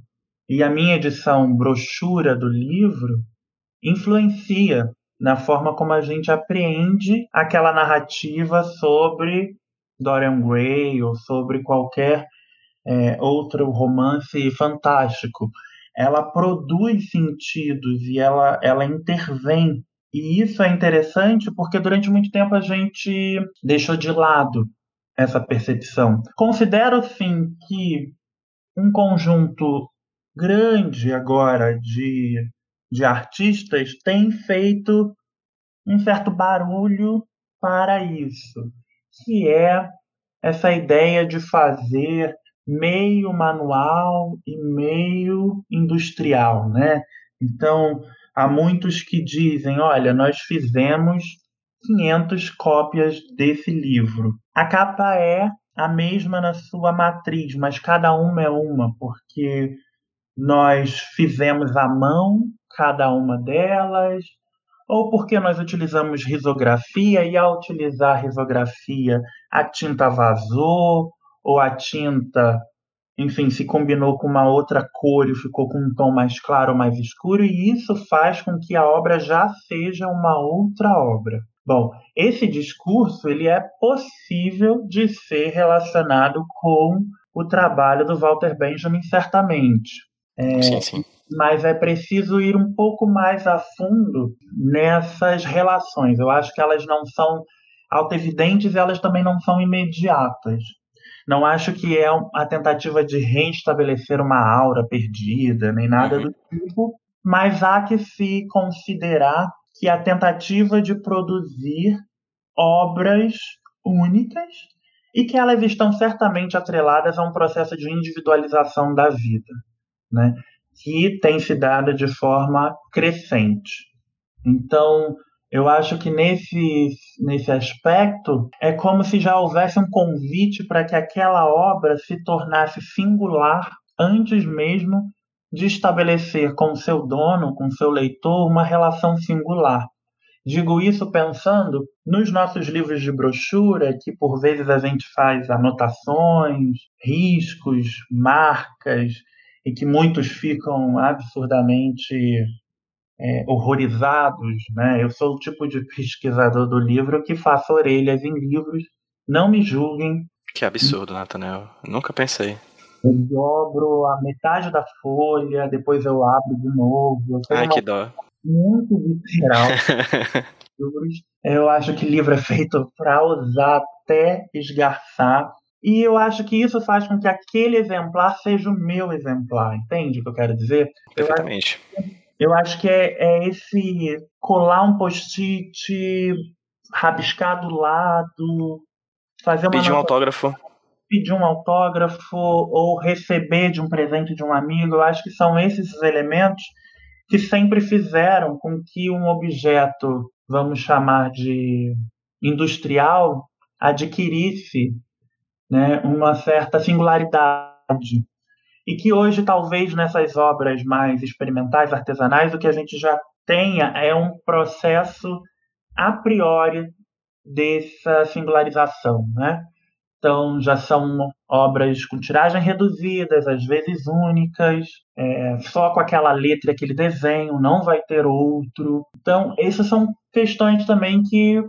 e a minha edição brochura do livro influencia na forma como a gente apreende aquela narrativa sobre Dorian Gray ou sobre qualquer é, outro romance fantástico. Ela produz sentidos e ela, ela intervém. E isso é interessante porque durante muito tempo a gente deixou de lado essa percepção. Considero, sim, que um conjunto grande agora de de artistas tem feito um certo barulho para isso, que é essa ideia de fazer meio manual e meio industrial, né? Então, há muitos que dizem, olha, nós fizemos 500 cópias desse livro. A capa é a mesma na sua matriz, mas cada uma é uma, porque nós fizemos à mão cada uma delas, ou porque nós utilizamos risografia e ao utilizar risografia a tinta vazou ou a tinta, enfim, se combinou com uma outra cor e ficou com um tom mais claro ou mais escuro e isso faz com que a obra já seja uma outra obra. Bom, esse discurso ele é possível de ser relacionado com o trabalho do Walter Benjamin certamente. É, sim, sim mas é preciso ir um pouco mais a fundo nessas relações. Eu acho que elas não são auto-evidentes e elas também não são imediatas. Não acho que é a tentativa de reestabelecer uma aura perdida, nem nada uhum. do tipo, mas há que se considerar que a tentativa de produzir obras únicas e que elas estão certamente atreladas a um processo de individualização da vida. Né? que tem se dado de forma crescente. Então, eu acho que nesse, nesse aspecto é como se já houvesse um convite para que aquela obra se tornasse singular antes mesmo de estabelecer com seu dono, com seu leitor, uma relação singular. Digo isso pensando nos nossos livros de brochura, que por vezes a gente faz anotações, riscos, marcas, e que muitos ficam absurdamente é, horrorizados. Né? Eu sou o tipo de pesquisador do livro que faço orelhas em livros, não me julguem. Que absurdo, Nathaniel. Nunca pensei. Eu dobro a metade da folha, depois eu abro de novo. Ai, que dó. Muito visceral. eu acho que livro é feito para usar até esgarçar e eu acho que isso faz com que aquele exemplar seja o meu exemplar, entende o que eu quero dizer? Perfeitamente. Eu acho, eu acho que é, é, esse colar um post-it, rabiscar do lado, fazer uma. Pedir um autógrafo. Pedir um autógrafo ou receber de um presente de um amigo. Eu acho que são esses os elementos que sempre fizeram com que um objeto, vamos chamar de industrial, adquirisse né, uma certa singularidade. e que hoje, talvez, nessas obras mais experimentais, artesanais, o que a gente já tenha é um processo a priori dessa singularização, né? Então, já são obras com tiragem reduzidas, às vezes únicas, é, só com aquela letra, aquele desenho, não vai ter outro. Então, essas são questões também que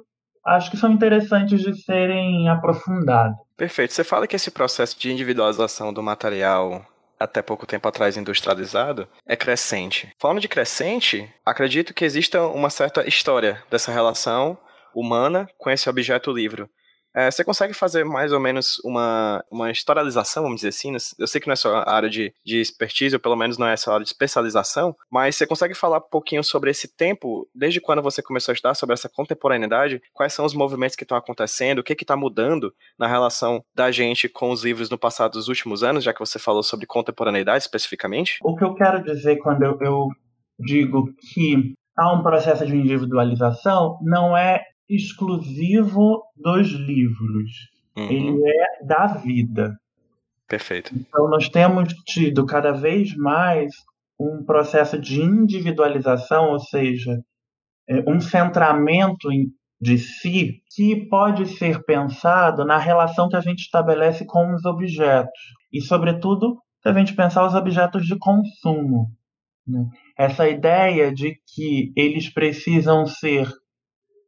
acho que são interessantes de serem aprofundadas. Perfeito. Você fala que esse processo de individualização do material até pouco tempo atrás industrializado, é crescente. Falando de crescente, acredito que exista uma certa história dessa relação humana com esse objeto livro. É, você consegue fazer mais ou menos uma, uma historialização, vamos dizer assim? Eu sei que não é só a área de, de expertise, ou pelo menos não é só a área de especialização, mas você consegue falar um pouquinho sobre esse tempo, desde quando você começou a estudar sobre essa contemporaneidade? Quais são os movimentos que estão acontecendo? O que está mudando na relação da gente com os livros no passado dos últimos anos, já que você falou sobre contemporaneidade especificamente? O que eu quero dizer quando eu, eu digo que há um processo de individualização não é exclusivo dos livros. Uhum. Ele é da vida. Perfeito. Então, nós temos tido cada vez mais um processo de individualização, ou seja, é, um centramento de si que pode ser pensado na relação que a gente estabelece com os objetos. E, sobretudo, se a gente pensar os objetos de consumo. Né? Essa ideia de que eles precisam ser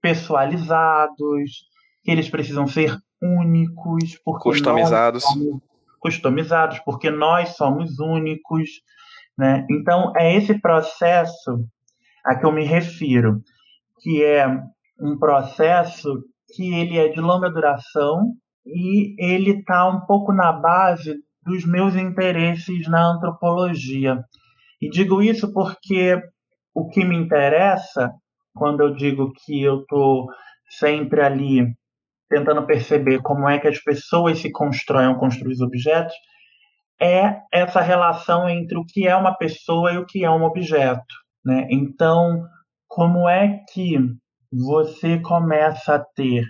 pessoalizados, que eles precisam ser únicos, porque customizados, customizados, porque nós somos únicos, né? Então é esse processo a que eu me refiro, que é um processo que ele é de longa duração e ele está um pouco na base dos meus interesses na antropologia. E digo isso porque o que me interessa quando eu digo que eu estou sempre ali tentando perceber como é que as pessoas se constroem ou construem os objetos, é essa relação entre o que é uma pessoa e o que é um objeto. Né? Então, como é que você começa a ter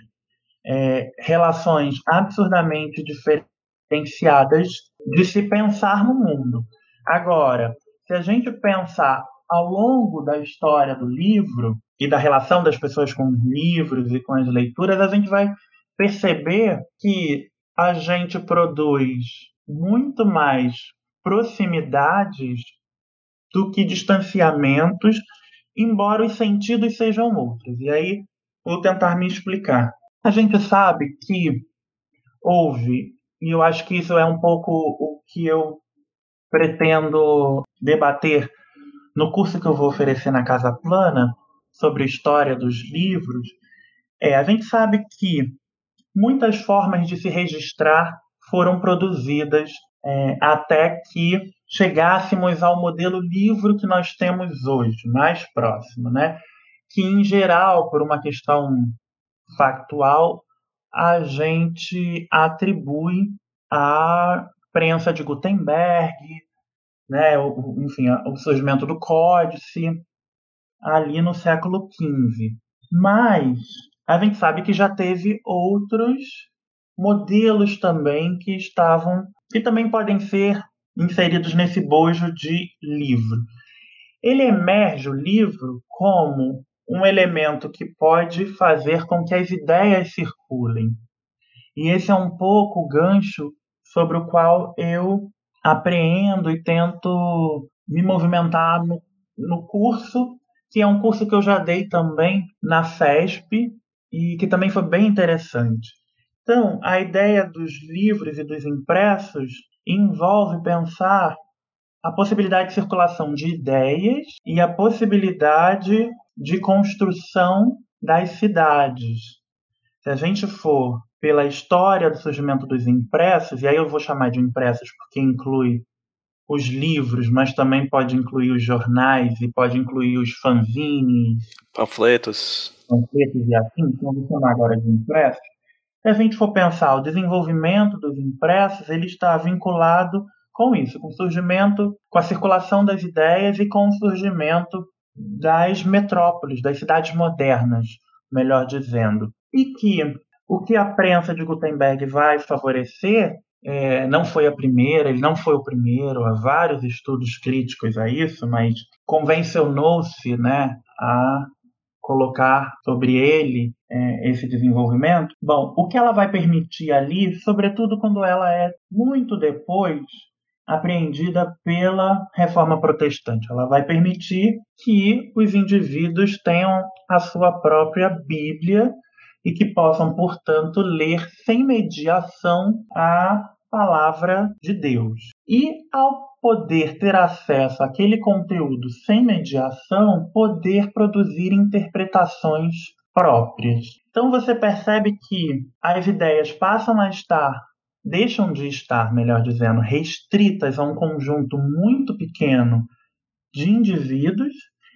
é, relações absurdamente diferenciadas de se pensar no mundo? Agora, se a gente pensar ao longo da história do livro, e da relação das pessoas com os livros e com as leituras, a gente vai perceber que a gente produz muito mais proximidades do que distanciamentos, embora os sentidos sejam outros. E aí vou tentar me explicar. A gente sabe que houve, e eu acho que isso é um pouco o que eu pretendo debater no curso que eu vou oferecer na Casa Plana, sobre a história dos livros, é, a gente sabe que muitas formas de se registrar foram produzidas é, até que chegássemos ao modelo livro que nós temos hoje, mais próximo, né? Que em geral, por uma questão factual, a gente atribui à prensa de Gutenberg, né? O, enfim, o surgimento do códice, ali no século XV. Mas a gente sabe que já teve outros modelos também que estavam, que também podem ser inseridos nesse bojo de livro. Ele emerge o livro como um elemento que pode fazer com que as ideias circulem. E esse é um pouco o gancho sobre o qual eu apreendo e tento me movimentar no, no curso que é um curso que eu já dei também na FESP e que também foi bem interessante. Então, a ideia dos livros e dos impressos envolve pensar a possibilidade de circulação de ideias e a possibilidade de construção das cidades. Se a gente for pela história do surgimento dos impressos, e aí eu vou chamar de impressos porque inclui os livros, mas também pode incluir os jornais e pode incluir os fanzines, panfletos, panfletos e assim, que vamos chamar agora de impressos. Se a gente for pensar o desenvolvimento dos impressos, ele está vinculado com isso, com o surgimento, com a circulação das ideias e com o surgimento das metrópoles, das cidades modernas, melhor dizendo. E que o que a prensa de Gutenberg vai favorecer é, não foi a primeira, ele não foi o primeiro, há vários estudos críticos a isso, mas convencionou-se né, a colocar sobre ele é, esse desenvolvimento. Bom, o que ela vai permitir ali, sobretudo quando ela é muito depois apreendida pela reforma protestante, ela vai permitir que os indivíduos tenham a sua própria Bíblia e que possam, portanto, ler sem mediação a palavra de Deus. E ao poder ter acesso àquele conteúdo sem mediação, poder produzir interpretações próprias. Então você percebe que as ideias passam a estar, deixam de estar, melhor dizendo, restritas a um conjunto muito pequeno de indivíduos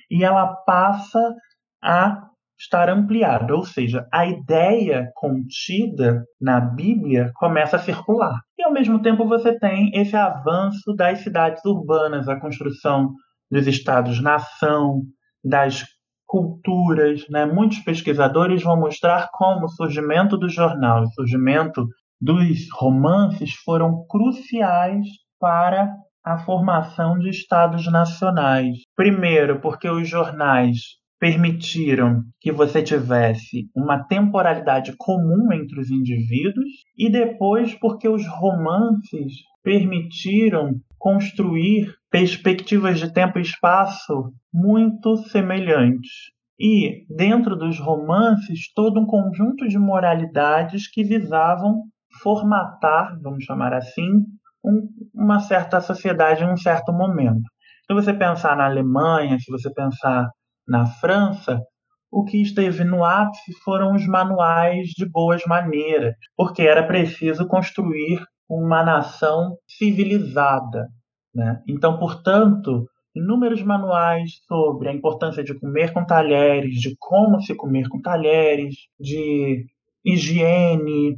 e ela passa a estar ampliada, ou seja, a ideia contida na Bíblia começa a circular. E ao mesmo tempo você tem esse avanço das cidades urbanas, a construção dos estados-nação, das culturas. Né? Muitos pesquisadores vão mostrar como o surgimento do jornal, o surgimento dos romances foram cruciais para a formação de estados nacionais. Primeiro, porque os jornais permitiram que você tivesse uma temporalidade comum entre os indivíduos e depois porque os romances permitiram construir perspectivas de tempo e espaço muito semelhantes. E, dentro dos romances, todo um conjunto de moralidades que visavam formatar, vamos chamar assim, um, uma certa sociedade em um certo momento. Se você pensar na Alemanha, se você pensar na França, o que esteve no ápice foram os manuais de boas maneiras, porque era preciso construir uma nação civilizada. Né? Então, portanto, inúmeros manuais sobre a importância de comer com talheres, de como se comer com talheres, de higiene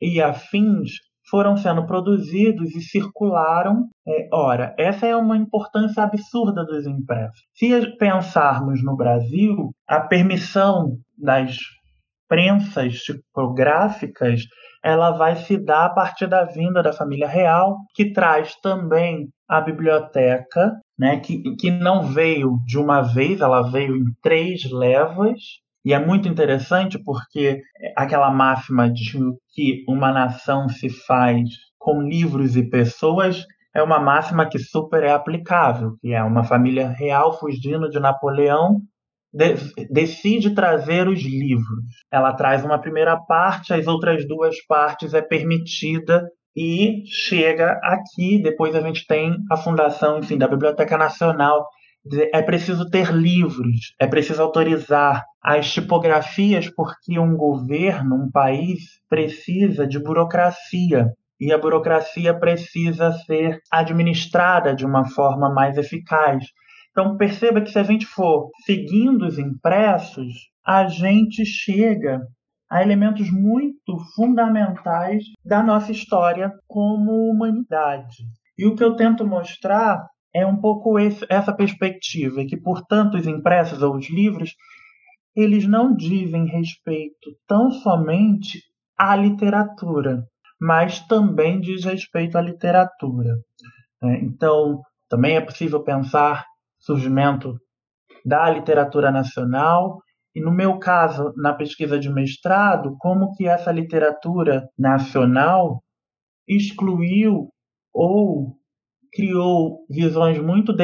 e afins foram sendo produzidos e circularam. É, ora, essa é uma importância absurda dos impressos. Se pensarmos no Brasil, a permissão das prensas tipográficas ela vai se dar a partir da vinda da família real, que traz também a biblioteca, né, que, que não veio de uma vez, ela veio em três levas, e é muito interessante porque aquela máxima de que uma nação se faz com livros e pessoas é uma máxima que super é aplicável, que é uma família real fugindo de Napoleão de, decide trazer os livros. Ela traz uma primeira parte, as outras duas partes é permitida e chega aqui. Depois a gente tem a fundação, enfim, da Biblioteca Nacional é preciso ter livros, é preciso autorizar as tipografias, porque um governo, um país, precisa de burocracia. E a burocracia precisa ser administrada de uma forma mais eficaz. Então, perceba que se a gente for seguindo os impressos, a gente chega a elementos muito fundamentais da nossa história como humanidade. E o que eu tento mostrar é um pouco esse, essa perspectiva, que, portanto, os impressos ou os livros, eles não dizem respeito tão somente à literatura, mas também diz respeito à literatura. Né? Então, também é possível pensar surgimento da literatura nacional e no meu caso, na pesquisa de mestrado, como que essa literatura nacional excluiu ou criou visões muito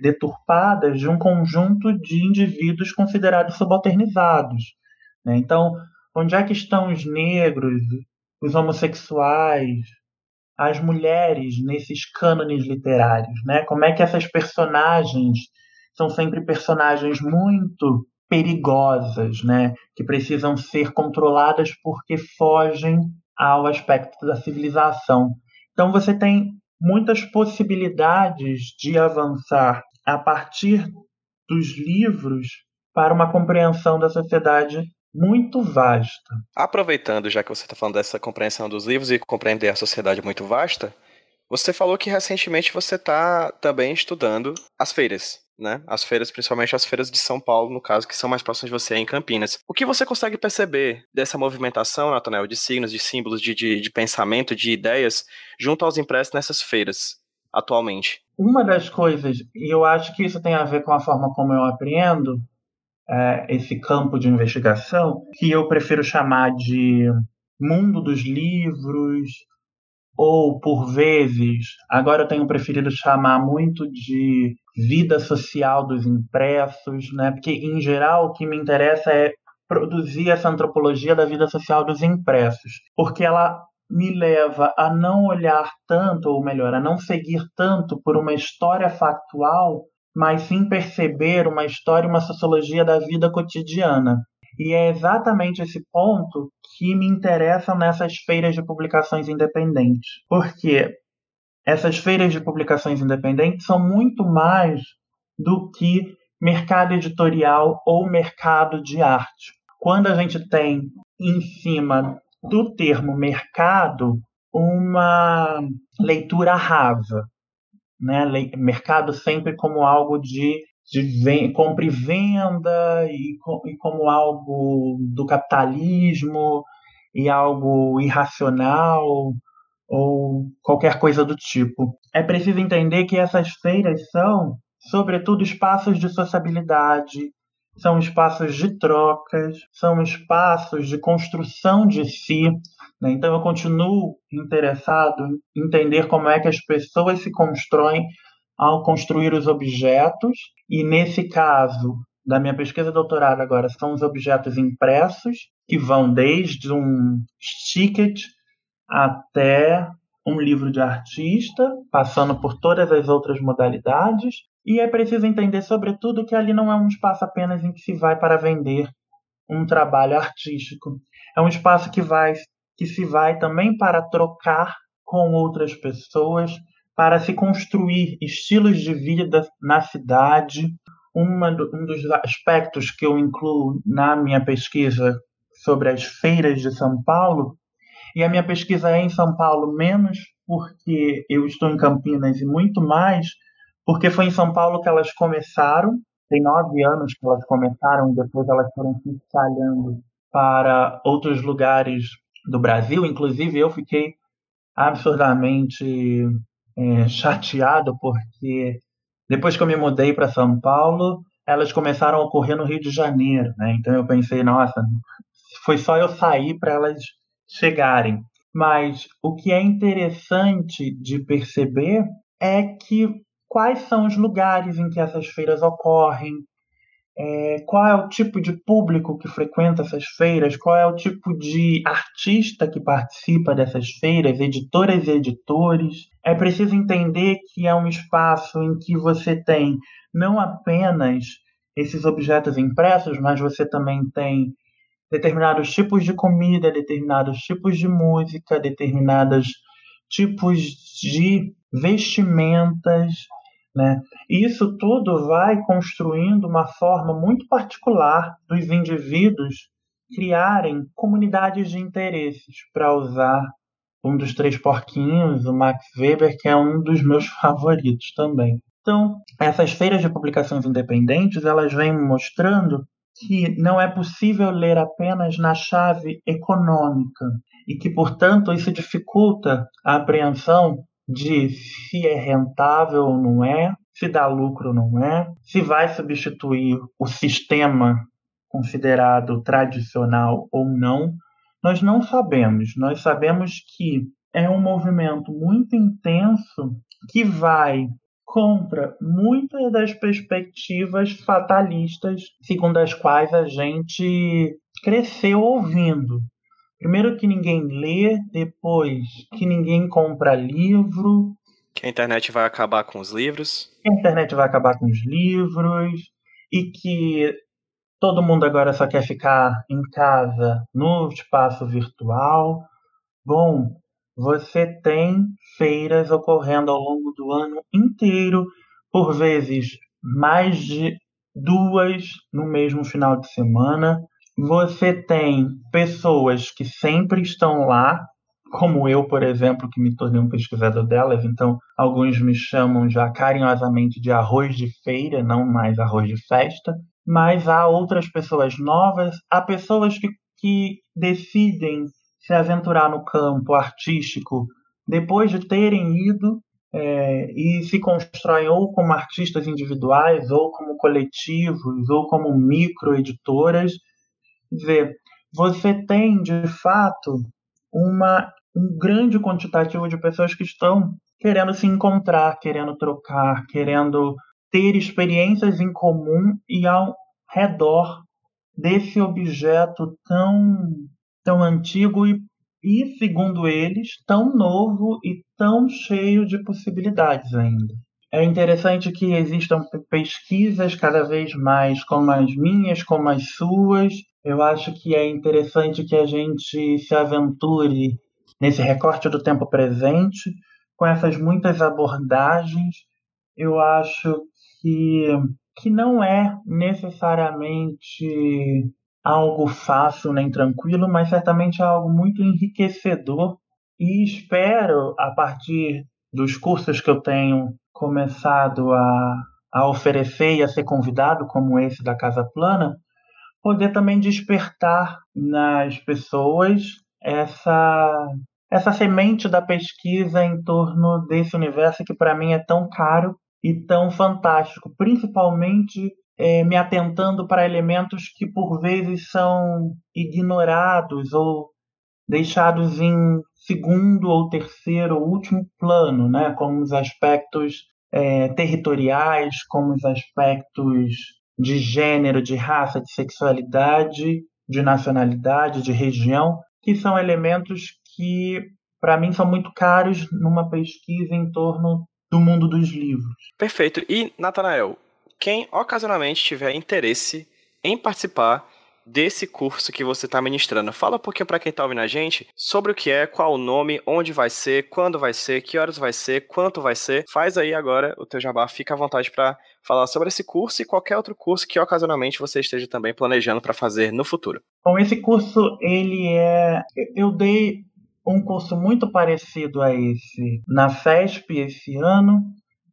deturpadas de um conjunto de indivíduos considerados subalternizados. Né? Então, onde é que estão os negros, os homossexuais, as mulheres nesses cânones literários? Né? Como é que essas personagens são sempre personagens muito perigosas, né? que precisam ser controladas porque fogem ao aspecto da civilização. Então você tem muitas possibilidades de avançar a partir dos livros para uma compreensão da sociedade muito vasta. Aproveitando, já que você está falando dessa compreensão dos livros e compreender a sociedade muito vasta, você falou que recentemente você está também estudando as feiras. Né? As feiras, principalmente as feiras de São Paulo, no caso, que são mais próximas de você em Campinas. O que você consegue perceber dessa movimentação, Nathanael, de signos, de símbolos, de, de, de pensamento, de ideias, junto aos impressos nessas feiras, atualmente? Uma das coisas, e eu acho que isso tem a ver com a forma como eu aprendo, é, esse campo de investigação, que eu prefiro chamar de mundo dos livros, ou por vezes, agora eu tenho preferido chamar muito de vida social dos impressos, né? Porque em geral o que me interessa é produzir essa antropologia da vida social dos impressos, porque ela me leva a não olhar tanto, ou melhor, a não seguir tanto por uma história factual, mas sim perceber uma história, uma sociologia da vida cotidiana. E é exatamente esse ponto que me interessa nessas feiras de publicações independentes. Porque essas feiras de publicações independentes são muito mais do que mercado editorial ou mercado de arte. Quando a gente tem em cima do termo mercado uma leitura rasa, né? mercado sempre como algo de de compra e venda e, e como algo do capitalismo e algo irracional ou qualquer coisa do tipo. É preciso entender que essas feiras são, sobretudo, espaços de sociabilidade, são espaços de trocas, são espaços de construção de si. Né? Então, eu continuo interessado em entender como é que as pessoas se constroem ao construir os objetos, e nesse caso da minha pesquisa doutorado agora são os objetos impressos, que vão desde um ticket até um livro de artista, passando por todas as outras modalidades, e é preciso entender, sobretudo, que ali não é um espaço apenas em que se vai para vender um trabalho artístico. É um espaço que vai que se vai também para trocar com outras pessoas, para se construir estilos de vida na cidade. Uma, um dos aspectos que eu incluo na minha pesquisa sobre as feiras de São Paulo, e a minha pesquisa é em São Paulo menos porque eu estou em Campinas e muito mais porque foi em São Paulo que elas começaram. Tem nove anos que elas começaram e depois elas foram se espalhando para outros lugares do Brasil. Inclusive eu fiquei absurdamente é, chateado porque depois que eu me mudei para São Paulo, elas começaram a ocorrer no Rio de Janeiro, né? Então eu pensei, nossa, foi só eu sair para elas chegarem. Mas o que é interessante de perceber é que quais são os lugares em que essas feiras ocorrem, é, qual é o tipo de público que frequenta essas feiras, qual é o tipo de artista que participa dessas feiras, editoras e editores. É preciso entender que é um espaço em que você tem não apenas esses objetos impressos, mas você também tem determinados tipos de comida, determinados tipos de música, determinados tipos de vestimentas, né? E isso tudo vai construindo uma forma muito particular dos indivíduos criarem comunidades de interesses, para usar um dos três porquinhos, o Max Weber, que é um dos meus favoritos também. Então, essas feiras de publicações independentes, elas vêm mostrando que não é possível ler apenas na chave econômica e que, portanto, isso dificulta a apreensão de se é rentável ou não é, se dá lucro ou não é, se vai substituir o sistema considerado tradicional ou não, nós não sabemos. Nós sabemos que é um movimento muito intenso que vai contra muitas das perspectivas fatalistas segundo as quais a gente cresceu ouvindo. Primeiro que ninguém lê, depois que ninguém compra livro. Que a internet vai acabar com os livros. Que a internet vai acabar com os livros. E que todo mundo agora só quer ficar em casa no espaço virtual. Bom, você tem feiras ocorrendo ao longo do ano inteiro, por vezes mais de duas no mesmo final de semana. Você tem pessoas que sempre estão lá como eu, por exemplo, que me tornei um pesquisador delas, então alguns me chamam já carinhosamente de arroz de feira, não mais arroz de festa, mas há outras pessoas novas, há pessoas que, que decidem se aventurar no campo artístico depois de terem ido é, e se constroem ou como artistas individuais, ou como coletivos, ou como microeditoras. Quer dizer, você tem, de fato, uma, um grande quantitativo de pessoas que estão querendo se encontrar, querendo trocar, querendo ter experiências em comum e ao redor desse objeto tão, tão antigo e e, segundo eles, tão novo e tão cheio de possibilidades ainda. É interessante que existam pesquisas cada vez mais como as minhas, como as suas. Eu acho que é interessante que a gente se aventure nesse recorte do tempo presente, com essas muitas abordagens. Eu acho que, que não é necessariamente algo fácil nem tranquilo, mas certamente é algo muito enriquecedor. E espero, a partir dos cursos que eu tenho começado a, a oferecer e a ser convidado, como esse da Casa Plana, poder também despertar nas pessoas essa essa semente da pesquisa em torno desse universo que para mim é tão caro e tão fantástico, principalmente é, me atentando para elementos que por vezes são ignorados ou deixados em segundo ou terceiro ou último plano, né? como os aspectos é, territoriais, como os aspectos de gênero, de raça, de sexualidade, de nacionalidade, de região, que são elementos que, para mim, são muito caros numa pesquisa em torno do mundo dos livros. Perfeito. E, Natanael, quem ocasionalmente tiver interesse em participar desse curso que você está ministrando. Fala um pouquinho para quem está ouvindo a gente sobre o que é, qual o nome, onde vai ser, quando vai ser, que horas vai ser, quanto vai ser. Faz aí agora o teu jabá, fica à vontade para falar sobre esse curso e qualquer outro curso que ocasionalmente você esteja também planejando para fazer no futuro. Bom, esse curso ele é eu dei um curso muito parecido a esse na FESP esse ano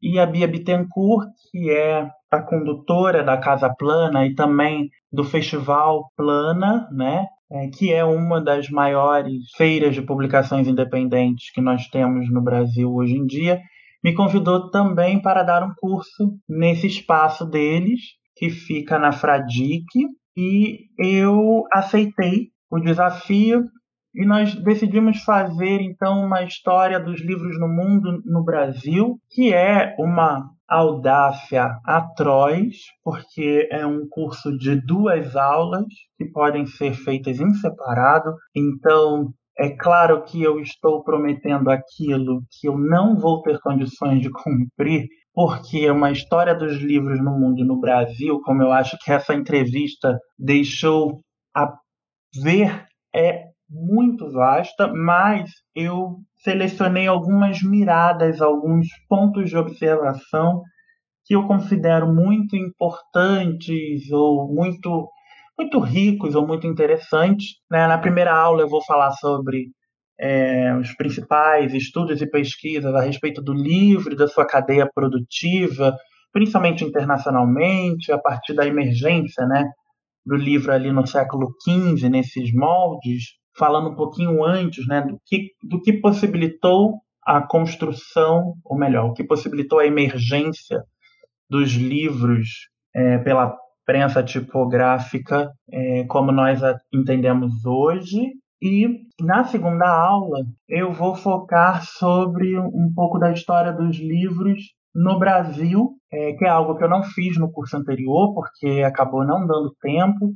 e a Bia Bittencourt, que é a condutora da Casa Plana e também do Festival Plana, né? É, que é uma das maiores feiras de publicações independentes que nós temos no Brasil hoje em dia, me convidou também para dar um curso nesse espaço deles, que fica na Fradic, e eu aceitei o desafio e nós decidimos fazer então uma história dos livros no mundo no Brasil, que é uma audácia atroz, porque é um curso de duas aulas que podem ser feitas em separado. Então, é claro que eu estou prometendo aquilo que eu não vou ter condições de cumprir, porque uma história dos livros no mundo no Brasil, como eu acho que essa entrevista deixou a ver, é muito vasta, mas eu selecionei algumas miradas, alguns pontos de observação que eu considero muito importantes ou muito muito ricos ou muito interessantes. Né? Na primeira aula eu vou falar sobre é, os principais estudos e pesquisas a respeito do livro da sua cadeia produtiva, principalmente internacionalmente, a partir da emergência né, do livro ali no século XV, nesses moldes, falando um pouquinho antes, né, do que, do que possibilitou a construção, ou melhor, o que possibilitou a emergência dos livros é, pela prensa tipográfica é, como nós a entendemos hoje. E na segunda aula eu vou focar sobre um pouco da história dos livros no Brasil, é, que é algo que eu não fiz no curso anterior, porque acabou não dando tempo,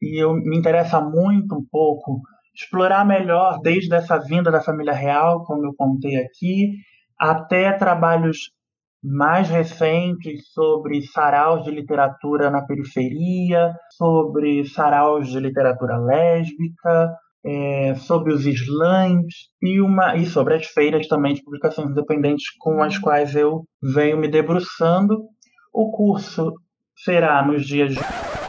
e eu me interessa muito um pouco explorar melhor desde essa vinda da família real, como eu contei aqui, até trabalhos mais recentes sobre saraus de literatura na periferia, sobre saraus de literatura lésbica, é, sobre os slams e, uma, e sobre as feiras também de publicações independentes com as quais eu venho me debruçando. O curso será nos dias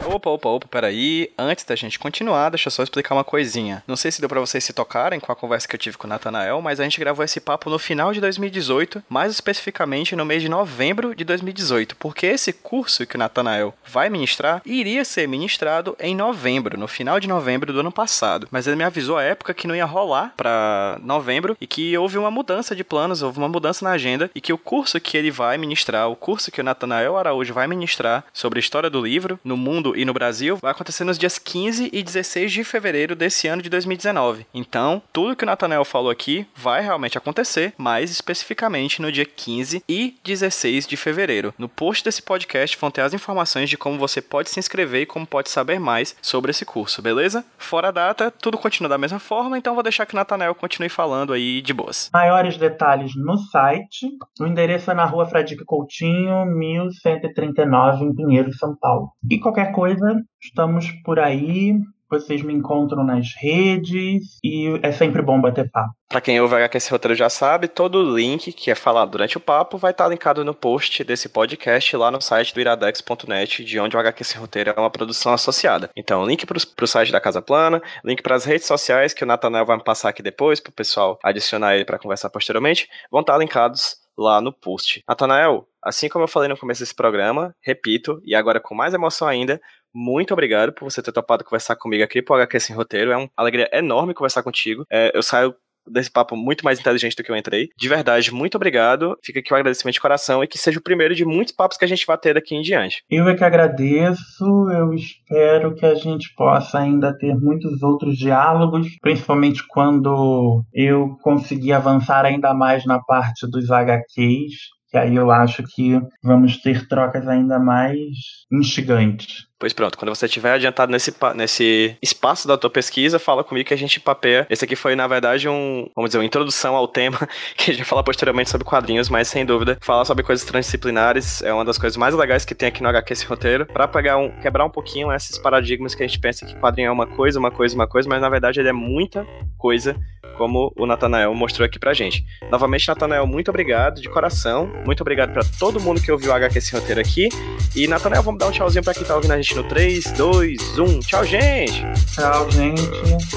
Opa, opa, opa, peraí. Antes da gente continuar, deixa eu só explicar uma coisinha. Não sei se deu pra vocês se tocarem com a conversa que eu tive com o Nathanael, mas a gente gravou esse papo no final de 2018, mais especificamente no mês de novembro de 2018, porque esse curso que o Nathanael vai ministrar iria ser ministrado em novembro, no final de novembro do ano passado. Mas ele me avisou à época que não ia rolar pra novembro e que houve uma mudança de planos, houve uma mudança na agenda e que o curso que ele vai ministrar, o curso que o Nathanael Araújo vai ministrar sobre a história do livro no mundo e no Brasil vai acontecer nos dias 15 e 16 de fevereiro desse ano de 2019. Então, tudo que o Nathanael falou aqui vai realmente acontecer, mais especificamente no dia 15 e 16 de fevereiro. No post desse podcast vão ter as informações de como você pode se inscrever e como pode saber mais sobre esse curso, beleza? Fora a data, tudo continua da mesma forma, então vou deixar que o Nathanael continue falando aí de boas. Maiores detalhes no site. O endereço é na rua Fradique Coutinho, 1139, em Pinheiro, São Paulo. E qualquer coisa, estamos por aí. Vocês me encontram nas redes e é sempre bom bater papo. Pra quem ouve HQ esse roteiro já sabe, todo o link que é falado durante o papo vai estar linkado no post desse podcast lá no site do iradex.net, de onde o HQ esse roteiro é uma produção associada. Então, link pro, pro site da Casa Plana, link para as redes sociais que o Nathanael vai me passar aqui depois, pro pessoal adicionar ele para conversar posteriormente, vão estar linkados lá no post. Nathanael, assim como eu falei no começo desse programa, repito, e agora com mais emoção ainda, muito obrigado por você ter topado conversar comigo aqui pro HQ Sem Roteiro. É uma alegria enorme conversar contigo. É, eu saio desse papo muito mais inteligente do que eu entrei. De verdade, muito obrigado. Fica aqui o agradecimento de coração e que seja o primeiro de muitos papos que a gente vai ter daqui em diante. Eu é que agradeço. Eu espero que a gente possa ainda ter muitos outros diálogos, principalmente quando eu conseguir avançar ainda mais na parte dos HQs que aí eu acho que vamos ter trocas ainda mais instigantes. Pois pronto, quando você estiver adiantado nesse, nesse espaço da tua pesquisa, fala comigo que a gente papeia. Esse aqui foi, na verdade, um, vamos dizer, uma introdução ao tema, que a gente vai falar posteriormente sobre quadrinhos, mas sem dúvida, falar sobre coisas transdisciplinares é uma das coisas mais legais que tem aqui no HQ esse roteiro, pra pegar um, quebrar um pouquinho esses paradigmas que a gente pensa que quadrinho é uma coisa, uma coisa, uma coisa, mas na verdade ele é muita coisa como o Natanael mostrou aqui pra gente. Novamente, Natanael, muito obrigado de coração. Muito obrigado para todo mundo que ouviu o HQ esse roteiro aqui. E, Natanael, vamos dar um tchauzinho pra quem tá ouvindo a gente no 3, 2, 1. Tchau, gente! Tchau, gente.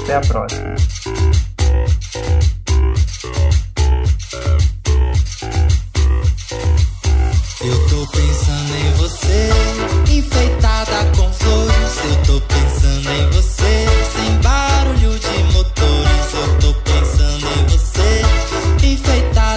Até a próxima. Eu tô pensando em você, enfeitada com flores. Eu tô pensando em você, sem barulho de motores. Eu tô pensando em você, enfeitada